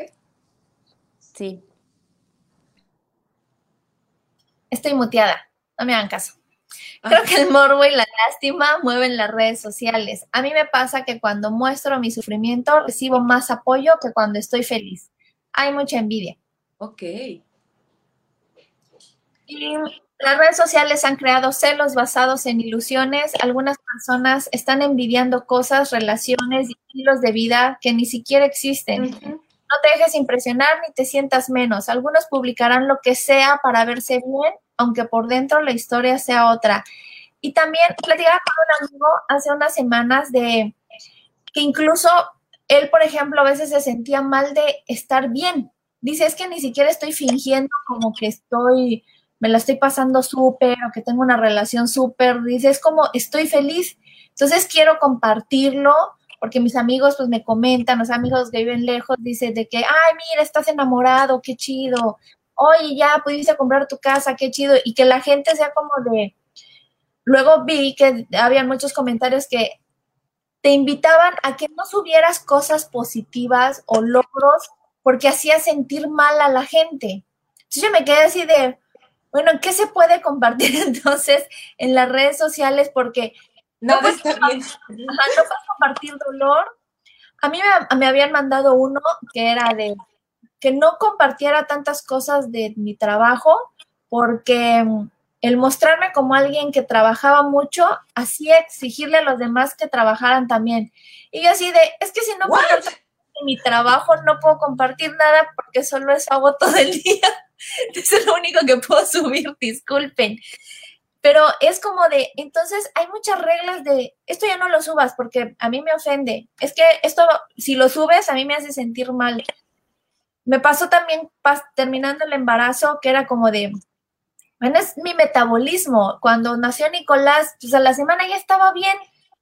Sí. Estoy muteada, no me hagan caso. Creo que el morbo y la lástima mueven las redes sociales. A mí me pasa que cuando muestro mi sufrimiento recibo más apoyo que cuando estoy feliz. Hay mucha envidia. Ok. Y las redes sociales han creado celos basados en ilusiones. Algunas personas están envidiando cosas, relaciones y estilos de vida que ni siquiera existen. No te dejes impresionar ni te sientas menos. Algunos publicarán lo que sea para verse bien, aunque por dentro la historia sea otra. Y también platicaba con un amigo hace unas semanas de que incluso él, por ejemplo, a veces se sentía mal de estar bien. Dice, es que ni siquiera estoy fingiendo como que estoy, me la estoy pasando súper o que tengo una relación súper. Dice, es como estoy feliz. Entonces quiero compartirlo porque mis amigos pues me comentan, los amigos que viven lejos, dicen de que, ay, mira, estás enamorado, qué chido. Oye, ya pudiste comprar tu casa, qué chido. Y que la gente sea como de... Luego vi que había muchos comentarios que te invitaban a que no subieras cosas positivas o logros porque hacía sentir mal a la gente. Entonces yo me quedé así de, bueno, ¿qué se puede compartir [LAUGHS] entonces en las redes sociales? Porque no, puedes, no compartir dolor. A mí me, me habían mandado uno que era de que no compartiera tantas cosas de mi trabajo porque mm, el mostrarme como alguien que trabajaba mucho hacía exigirle a los demás que trabajaran también. Y yo así de, es que si no de mi trabajo no puedo compartir nada porque solo eso hago todo el [LAUGHS] día. Eso es lo único que puedo subir, disculpen. Pero es como de, entonces hay muchas reglas de, esto ya no lo subas porque a mí me ofende. Es que esto, si lo subes, a mí me hace sentir mal. Me pasó también pas- terminando el embarazo, que era como de, bueno, es mi metabolismo. Cuando nació Nicolás, pues a la semana ya estaba bien,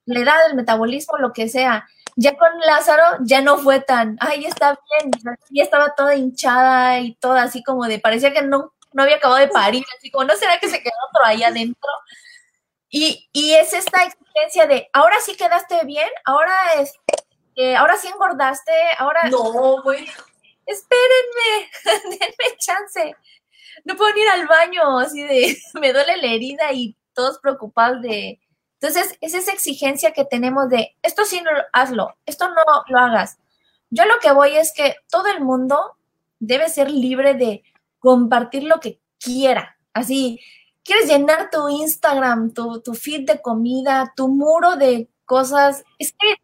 la edad, el metabolismo, lo que sea. Ya con Lázaro ya no fue tan, ay, está bien, ya estaba toda hinchada y toda así como de, parecía que no, no había acabado de parir, así como, ¿no será que se quedó otro ahí adentro? Y, y es esta exigencia de, ahora sí quedaste bien, ahora es, eh, ahora sí engordaste, ahora No, güey. Espérenme, [LAUGHS] denme chance. No puedo ir al baño, así de, [LAUGHS] me duele la herida y todos preocupados de... Entonces, es esa exigencia que tenemos de, esto sí no lo- hazlo, esto no lo hagas. Yo lo que voy es que todo el mundo debe ser libre de compartir lo que quiera. Así, quieres llenar tu Instagram, tu, tu feed de comida, tu muro de cosas. Es que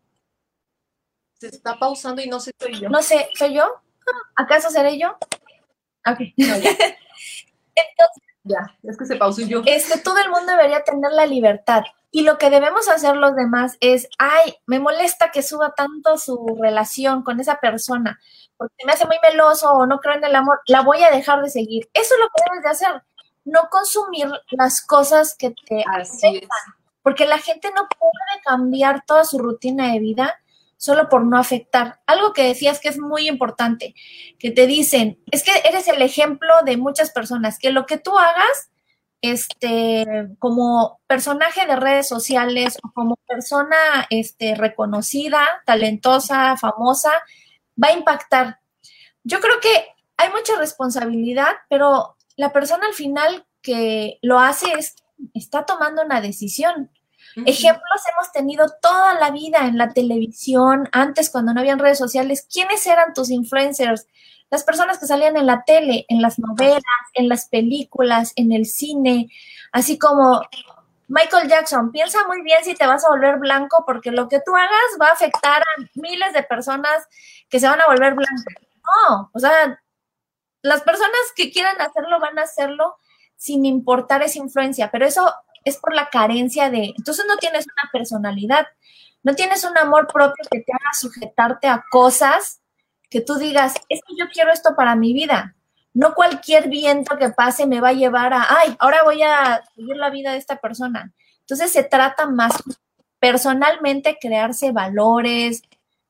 Se está pausando y no sé soy yo. no sé, ¿soy yo? ¿Acaso seré yo? Ok. No, ya, [LAUGHS] Entonces, ya, es que se pausó yo. este, todo el mundo debería tener la libertad. Y lo que debemos hacer los demás es, ay, me molesta que suba tanto su relación con esa persona, porque me hace muy meloso o no creo en el amor, la voy a dejar de seguir. Eso es lo que debes de hacer, no consumir las cosas que te Así es. porque la gente no puede cambiar toda su rutina de vida solo por no afectar. Algo que decías que es muy importante, que te dicen, es que eres el ejemplo de muchas personas, que lo que tú hagas, este, como personaje de redes sociales o como persona, este, reconocida, talentosa, famosa, va a impactar. Yo creo que hay mucha responsabilidad, pero la persona al final que lo hace es, está tomando una decisión. Ejemplos hemos tenido toda la vida en la televisión, antes cuando no habían redes sociales. ¿Quiénes eran tus influencers? Las personas que salían en la tele, en las novelas, en las películas, en el cine, así como Michael Jackson. Piensa muy bien si te vas a volver blanco porque lo que tú hagas va a afectar a miles de personas que se van a volver blancas. No, o sea, las personas que quieran hacerlo van a hacerlo sin importar esa influencia, pero eso es por la carencia de, entonces no tienes una personalidad, no tienes un amor propio que te haga sujetarte a cosas que tú digas, es que yo quiero esto para mi vida. No cualquier viento que pase me va a llevar a, ay, ahora voy a vivir la vida de esta persona. Entonces se trata más personalmente crearse valores,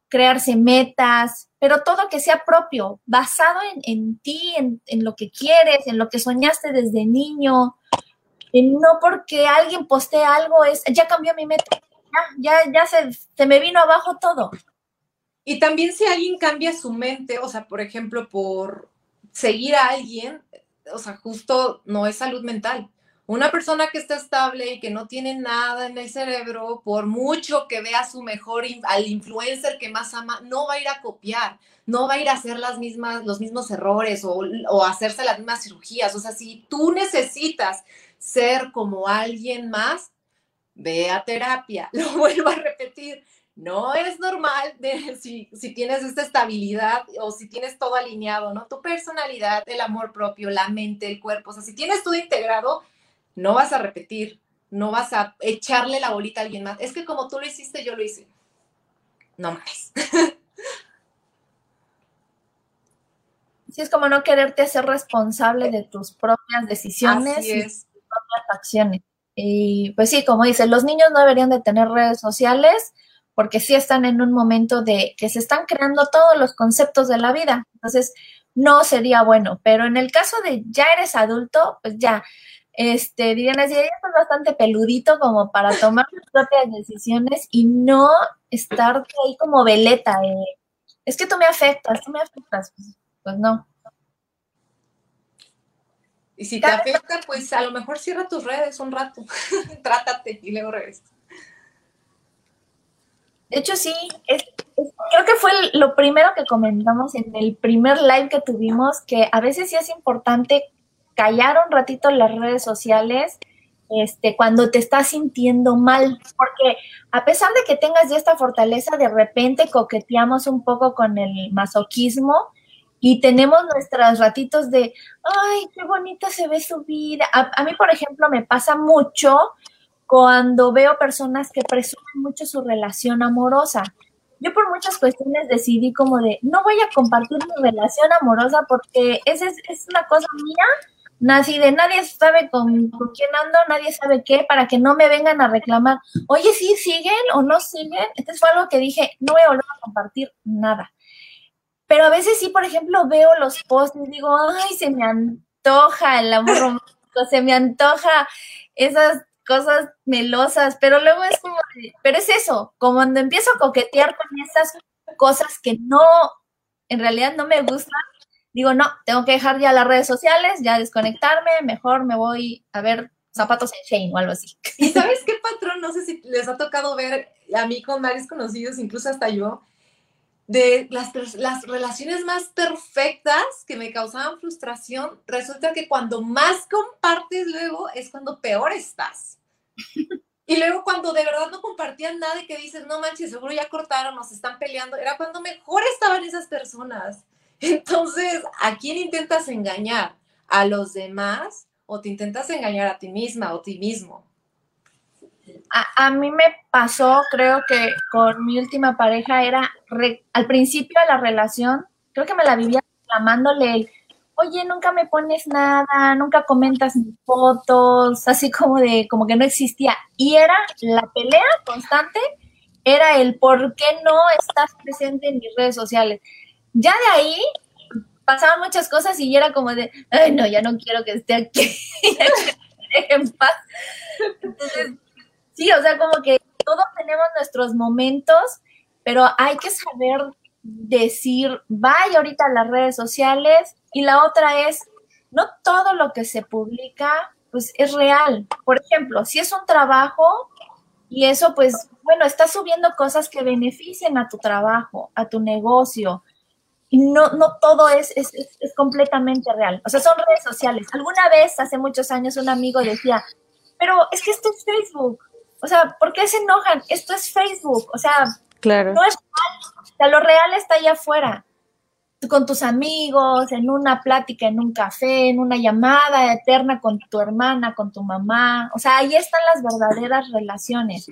crearse metas, pero todo que sea propio, basado en, en ti, en lo que quieres, en lo que soñaste desde niño, No porque alguien postee algo, es, ya cambió mi meta, ya, ya, ya se, se me vino abajo todo. Y también si alguien cambia su mente, o sea, por ejemplo, por seguir a alguien, o sea, justo no es salud mental. Una persona que está estable y que no tiene nada en el cerebro, por mucho que vea su mejor, al influencer que más ama, no va a ir a copiar, no va a ir a hacer las mismas, los mismos errores o, o hacerse las mismas cirugías. O sea, si tú necesitas ser como alguien más, ve a terapia. [LAUGHS] Lo vuelvo a repetir, no es normal de, si, si, tienes esta estabilidad o si tienes todo alineado, ¿no? Tu personalidad, el amor propio, la mente, el cuerpo, o sea, si tienes todo integrado, no vas a repetir, no vas a echarle la bolita a alguien más. Es que como tú lo hiciste, yo lo hice. No más. [LAUGHS] Sí, es como no quererte hacer responsable de tus propias decisiones y tus propias acciones. Y pues sí, como dice, los niños no deberían de tener redes sociales porque sí están en un momento de que se están creando todos los conceptos de la vida. Entonces, no sería bueno. Pero en el caso de ya eres adulto, pues ya, este, dirían así, ya estás bastante peludito como para tomar tus propias decisiones y no estar ahí como veleta. es que tú me afectas, tú me afectas. Pues, pues no. Y si te afecta, pues a lo mejor cierra tus redes un rato, [LAUGHS] trátate y luego regresas. De hecho, sí, creo que fue lo primero que comentamos en el primer live que tuvimos, que a veces sí es importante callar un ratito las redes sociales este, cuando te estás sintiendo mal, porque a pesar de que tengas ya esta fortaleza, de repente coqueteamos un poco con el masoquismo y tenemos nuestros ratitos de, ay, qué bonita se ve su vida. A, mí, por ejemplo, me pasa mucho cuando veo personas que presumen mucho su relación amorosa. Yo por muchas cuestiones decidí como de, no voy a compartir mi relación amorosa porque esa es, una cosa mía Nací de nadie sabe con, quién ando, nadie sabe qué, para que no me vengan a reclamar, oye, sí, siguen o no siguen. Entonces fue algo que dije, no voy a volver a compartir nada. Pero a veces sí, por ejemplo, veo los posts y digo, ay, se me antoja el amor [LAUGHS] romántico, se me antoja esas cosas melosas, pero luego es como, pero es eso, como cuando empiezo a coquetear con esas cosas que no, en realidad no me gustan, digo, no, tengo que dejar ya las redes sociales, ya desconectarme, mejor me voy a ver zapatos en Shane o algo así. ¿Y sabes qué patrón? No sé si les ha tocado ver a mí con varios conocidos, incluso hasta yo, de las, las relaciones más perfectas que me causaban frustración, resulta que cuando más compartes luego es cuando peor estás. Y luego cuando de verdad no compartían nada y que dices, no manches, seguro ya cortaron, nos están peleando, era cuando mejor estaban esas personas. Entonces, ¿a quién intentas engañar? ¿A los demás o te intentas engañar a ti misma o ti mismo? A, mí me pasó, creo que con mi última pareja era al principio de la relación, creo que me la vivía llamándole oye, nunca me pones nada, nunca comentas mis fotos, así como de, como que no existía. Y era la pelea constante, era el por qué no estás presente en mis redes sociales. Ya de ahí pasaban muchas cosas y era como de, ay, no, ya no quiero que esté aquí, [LAUGHS] en paz. Entonces, sí, o sea, como que todos tenemos nuestros momentos, pero hay que saber decir, vaya ahorita a las redes sociales y la otra es, no todo lo que se publica pues es real. Por ejemplo, si es un trabajo y eso pues, bueno, estás subiendo cosas que beneficien a tu trabajo, a tu negocio, y no, no todo es, es, es, completamente real. O sea, son redes sociales. Alguna vez, hace muchos años, un amigo decía, pero es que esto es Facebook. O sea, ¿por qué se enojan? Esto es Facebook. O sea, claro. no es real. O sea, lo real está allá afuera. Con tus amigos, en una plática, en un café, en una llamada eterna con tu hermana, con tu mamá. O sea, ahí están las verdaderas relaciones.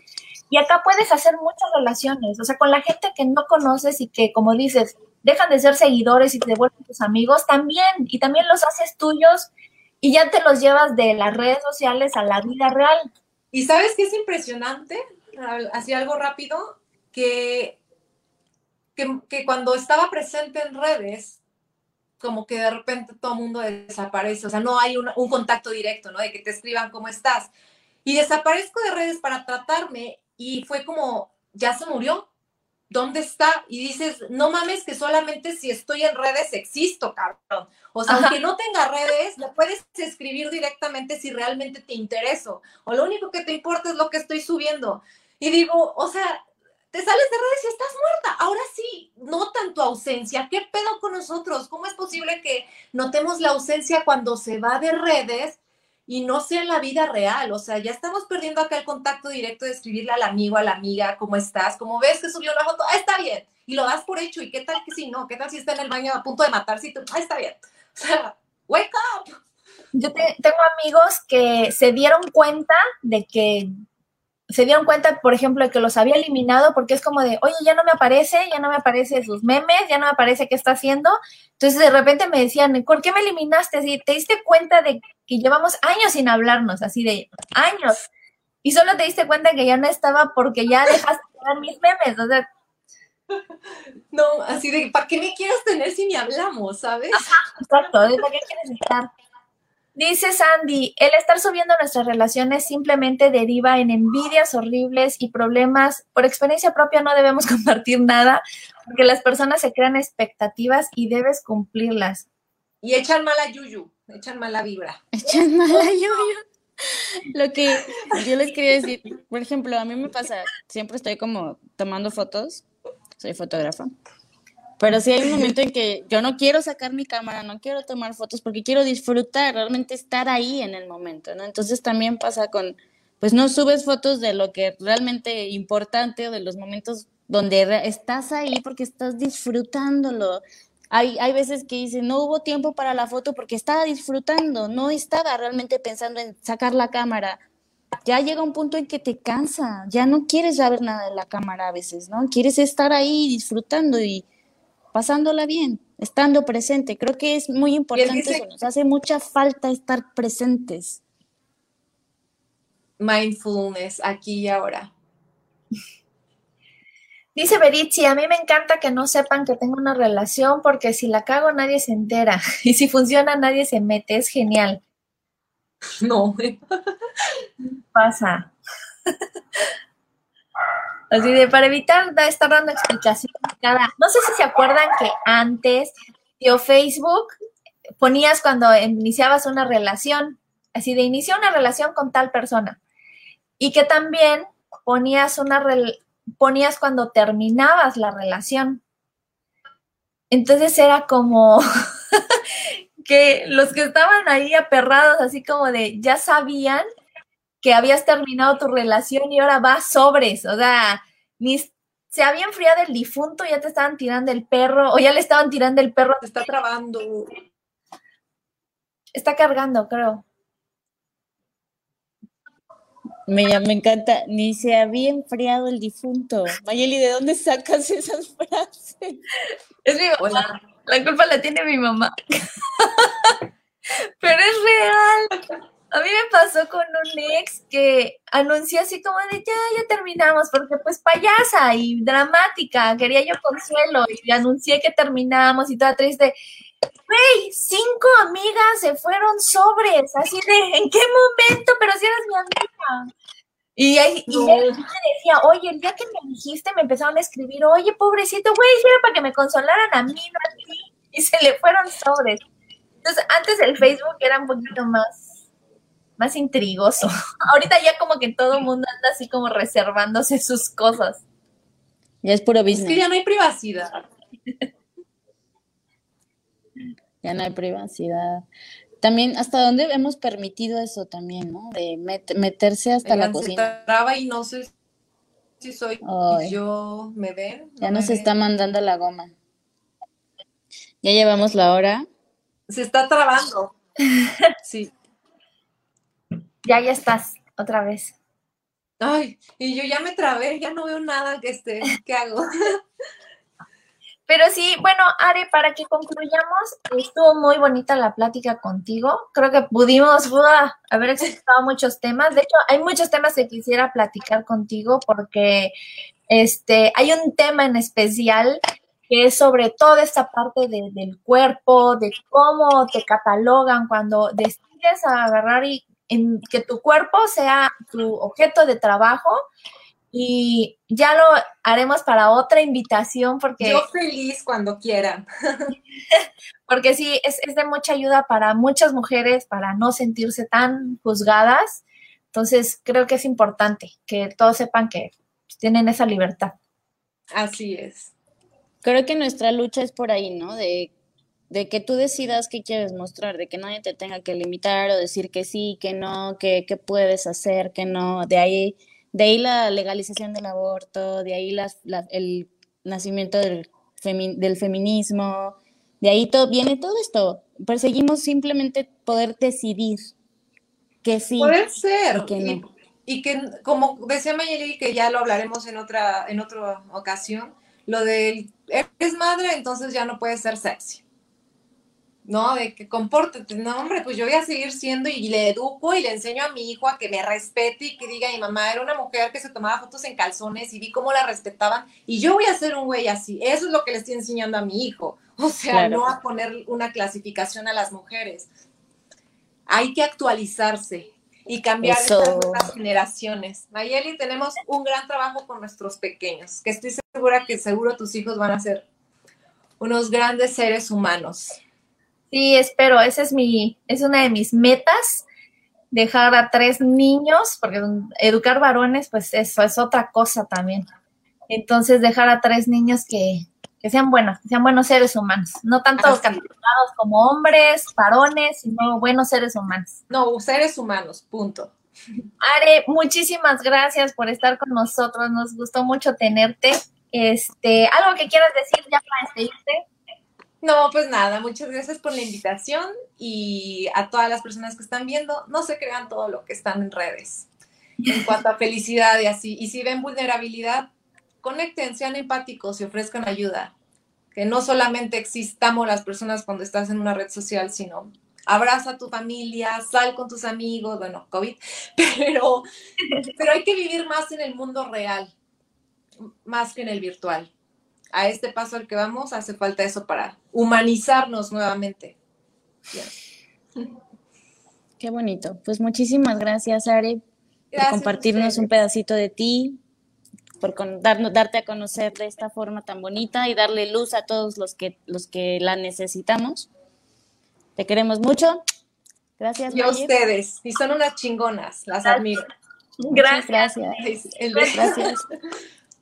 Y acá puedes hacer muchas relaciones. O sea, con la gente que no conoces y que, como dices, dejan de ser seguidores y te vuelven tus amigos también, y también los haces tuyos y ya te los llevas de las redes sociales a la vida real. Y sabes que es impresionante, así algo rápido, que, que, cuando estaba presente en redes, como que de repente todo el mundo desaparece, o sea, no hay un, un contacto directo, ¿no? De que te escriban cómo estás. Y desaparezco de redes para tratarme y fue como, ya se murió, ¿dónde está? Y dices, no mames que solamente si estoy en redes existo, cabrón. O sea, aunque no tenga redes, le puedes escribir directamente si realmente te intereso. O lo único que te importa es lo que estoy subiendo. Y digo, o sea, te sales de redes y estás muerta. Ahora sí, notan tu ausencia. ¿Qué pedo con nosotros? ¿Cómo es posible que notemos la ausencia cuando se va de redes y no sea en la vida real? O sea, ya estamos perdiendo acá el contacto directo de escribirle al amigo, a la amiga, ¿cómo estás? Como ves que subió una foto, ah, está bien. Y lo das por hecho. ¿Y qué tal que si no? ¿Qué tal si está en el baño a punto de matarse y tú, ah, está bien? [LAUGHS] O sea, wake up. Yo tengo amigos que se dieron cuenta de que se dieron cuenta, por ejemplo, de que los había eliminado porque es como de, oye, ya no me aparece, ya no me aparece sus memes, ya no me aparece qué está haciendo. Entonces de repente me decían, ¿por qué me eliminaste? Así, ¿te diste cuenta de que llevamos años sin hablarnos? Así de años. Y solo te diste cuenta que ya no estaba porque ya dejaste de ver mis memes. O sea, no, así de, ¿para qué me quieres tener si ni hablamos, sabes? exacto, ¿de para qué quieres estar? Dice Sandy, el estar subiendo nuestras relaciones simplemente deriva en envidias horribles y problemas. Por experiencia propia no debemos [LAUGHS] compartir nada porque las personas se crean expectativas y debes cumplirlas. Y echan mala yuyu, echan mala vibra. Echan mala [LAUGHS] yuyu. Lo que yo les quería decir, por ejemplo, a mí me pasa, siempre estoy como tomando fotos, soy fotógrafa, pero sí hay un momento en [LAUGHS] que yo no quiero sacar mi cámara, no quiero tomar fotos porque quiero disfrutar, realmente estar ahí en el momento, ¿no? Entonces también pasa con, pues no subes fotos de lo que realmente importante o de los momentos donde estás ahí porque estás disfrutándolo. Hay, hay veces que dicen, no hubo tiempo para la foto porque estaba disfrutando, no estaba realmente pensando en sacar la cámara. Ya llega un punto en que te cansa, ya no quieres saber nada de la cámara a veces, ¿no? Quieres estar ahí disfrutando y, pasándola bien, estando presente. Creo que es muy importante eso, nos hace mucha falta estar presentes. Mindfulness, aquí y ahora. [LAUGHS] Dice Beritzi, a mí me encanta que no sepan que tengo una relación porque si la cago nadie se entera [LAUGHS] y si funciona nadie se mete, es genial. [LAUGHS] No. Pasa. Así de, para evitar estar dando explicaciones cada... No sé si se acuerdan que antes, tío Facebook, ponías cuando iniciabas una relación, así de inicia una relación con tal persona. Y que también ponías una ponías cuando terminabas la relación. Entonces era como [LAUGHS] que los que estaban ahí aperrados, así como de, ya sabían que habías terminado tu relación y ahora vas sobres, o sea, ni se había enfriado el difunto, ya te estaban tirando el perro, o ya le estaban tirando el perro. Te está trabando. Está cargando, creo. Me, me encanta, ni se había enfriado el difunto. Mayeli, ¿de dónde sacas esas frases? Es mi mamá. La culpa la tiene mi mamá. [LAUGHS] Pero es real. A mí me pasó con un ex que anunció así como de ya, ya terminamos, porque pues payasa y dramática, quería yo consuelo y anuncié que terminamos y toda triste. Güey, cinco amigas se fueron sobres, así de, ¿en qué momento? Pero si eres mi amiga. Y, ahí, y él me decía, oye, el día que me dijiste me empezaron a escribir, oye, pobrecito, güey, era para que me consolaran a mí, no a ti. Y se le fueron sobres. Entonces, antes el Facebook era un poquito más más intrigoso. [LAUGHS] Ahorita ya como que todo el mundo anda así como reservándose sus cosas. Ya es puro business. Es que ya no hay privacidad. ya no hay privacidad. También, ¿hasta dónde hemos permitido eso también, no? De meterse hasta la cocina. traba y no sé si soy yo, ¿me ven? ya nos está mandando la goma. Ya llevamos la hora. Se está trabando. [LAUGHS] sí. Ya, ya estás, otra vez. Ay, y yo ya me trabé, ya no veo nada que esté, ¿qué hago? [LAUGHS] Pero sí, bueno, Are, para que concluyamos, estuvo muy bonita la plática contigo. Creo que pudimos haber expresado muchos temas. De hecho, hay muchos temas que quisiera platicar contigo porque este, hay un tema en especial que es sobre toda esta parte del cuerpo, de cómo te catalogan cuando decides agarrar y en, que tu cuerpo sea tu objeto de trabajo. Y ya lo haremos para otra invitación porque... Yo feliz cuando quieran. [LAUGHS] porque sí, es, es de mucha ayuda para muchas mujeres para no sentirse tan juzgadas. Entonces, creo que es importante que todos sepan que tienen esa libertad. Así es. Creo que nuestra lucha es por ahí, ¿no? De, de que tú decidas qué quieres mostrar, de que nadie te tenga que limitar o decir que sí, que no, que, que puedes hacer, que no. De ahí, de ahí la legalización del aborto, de ahí las, el nacimiento del, del feminismo, de ahí todo, viene todo esto. Perseguimos simplemente poder decidir que sí. Ser. Que no. y, que, como decía Mayeli, que ya lo hablaremos en otra, en otra ocasión, lo del eres madre, entonces ya no puedes ser sexy. ¿No? De que compórtate, no, hombre, pues yo voy a seguir siendo y le educo y le enseño a mi hijo a que me respete y que diga, mi mamá era una mujer que se tomaba fotos en calzones y vi cómo la respetaban y yo voy a ser un güey así. Eso es lo que le estoy enseñando a mi hijo. O sea, no a poner una clasificación a las mujeres. Hay que actualizarse y cambiar estas generaciones. Mayeli, tenemos un gran trabajo con nuestros pequeños, que estoy segura que seguro tus hijos van a ser unos grandes seres humanos. Sí, espero, esa es mi, es una de mis metas, dejar a tres niños, porque educar varones, pues eso es otra cosa también. Entonces, dejar a tres niños que, que sean buenos, que sean buenos seres humanos, no tanto catalogados como hombres, varones, sino buenos seres humanos. No, seres humanos, punto. Are, muchísimas gracias por estar con nosotros, nos gustó mucho tenerte. Este, algo que quieras decir ya para despedirte. No, pues nada, muchas gracias por la invitación y a todas las personas que están viendo, no se crean todo lo que están en redes en cuanto a felicidad y así. Y si ven vulnerabilidad, conecten, sean empáticos y ofrezcan ayuda. Que no solamente existamos las personas cuando estás en una red social, sino abraza a tu familia, sal con tus amigos, bueno, COVID, [LAUGHS] pero, pero hay que vivir más en el mundo real, más que en el virtual. A este paso al que vamos hace falta eso para humanizarnos nuevamente. Qué bonito. Pues muchísimas gracias, Are, por compartirnos un pedacito de ti, por darte a conocer de esta forma tan bonita y darle luz a todos los que, los que la necesitamos. Te queremos mucho. Gracias. Y a ustedes. Y son unas chingonas. Las admiro. Gracias. Gracias. gracias. [LAUGHS]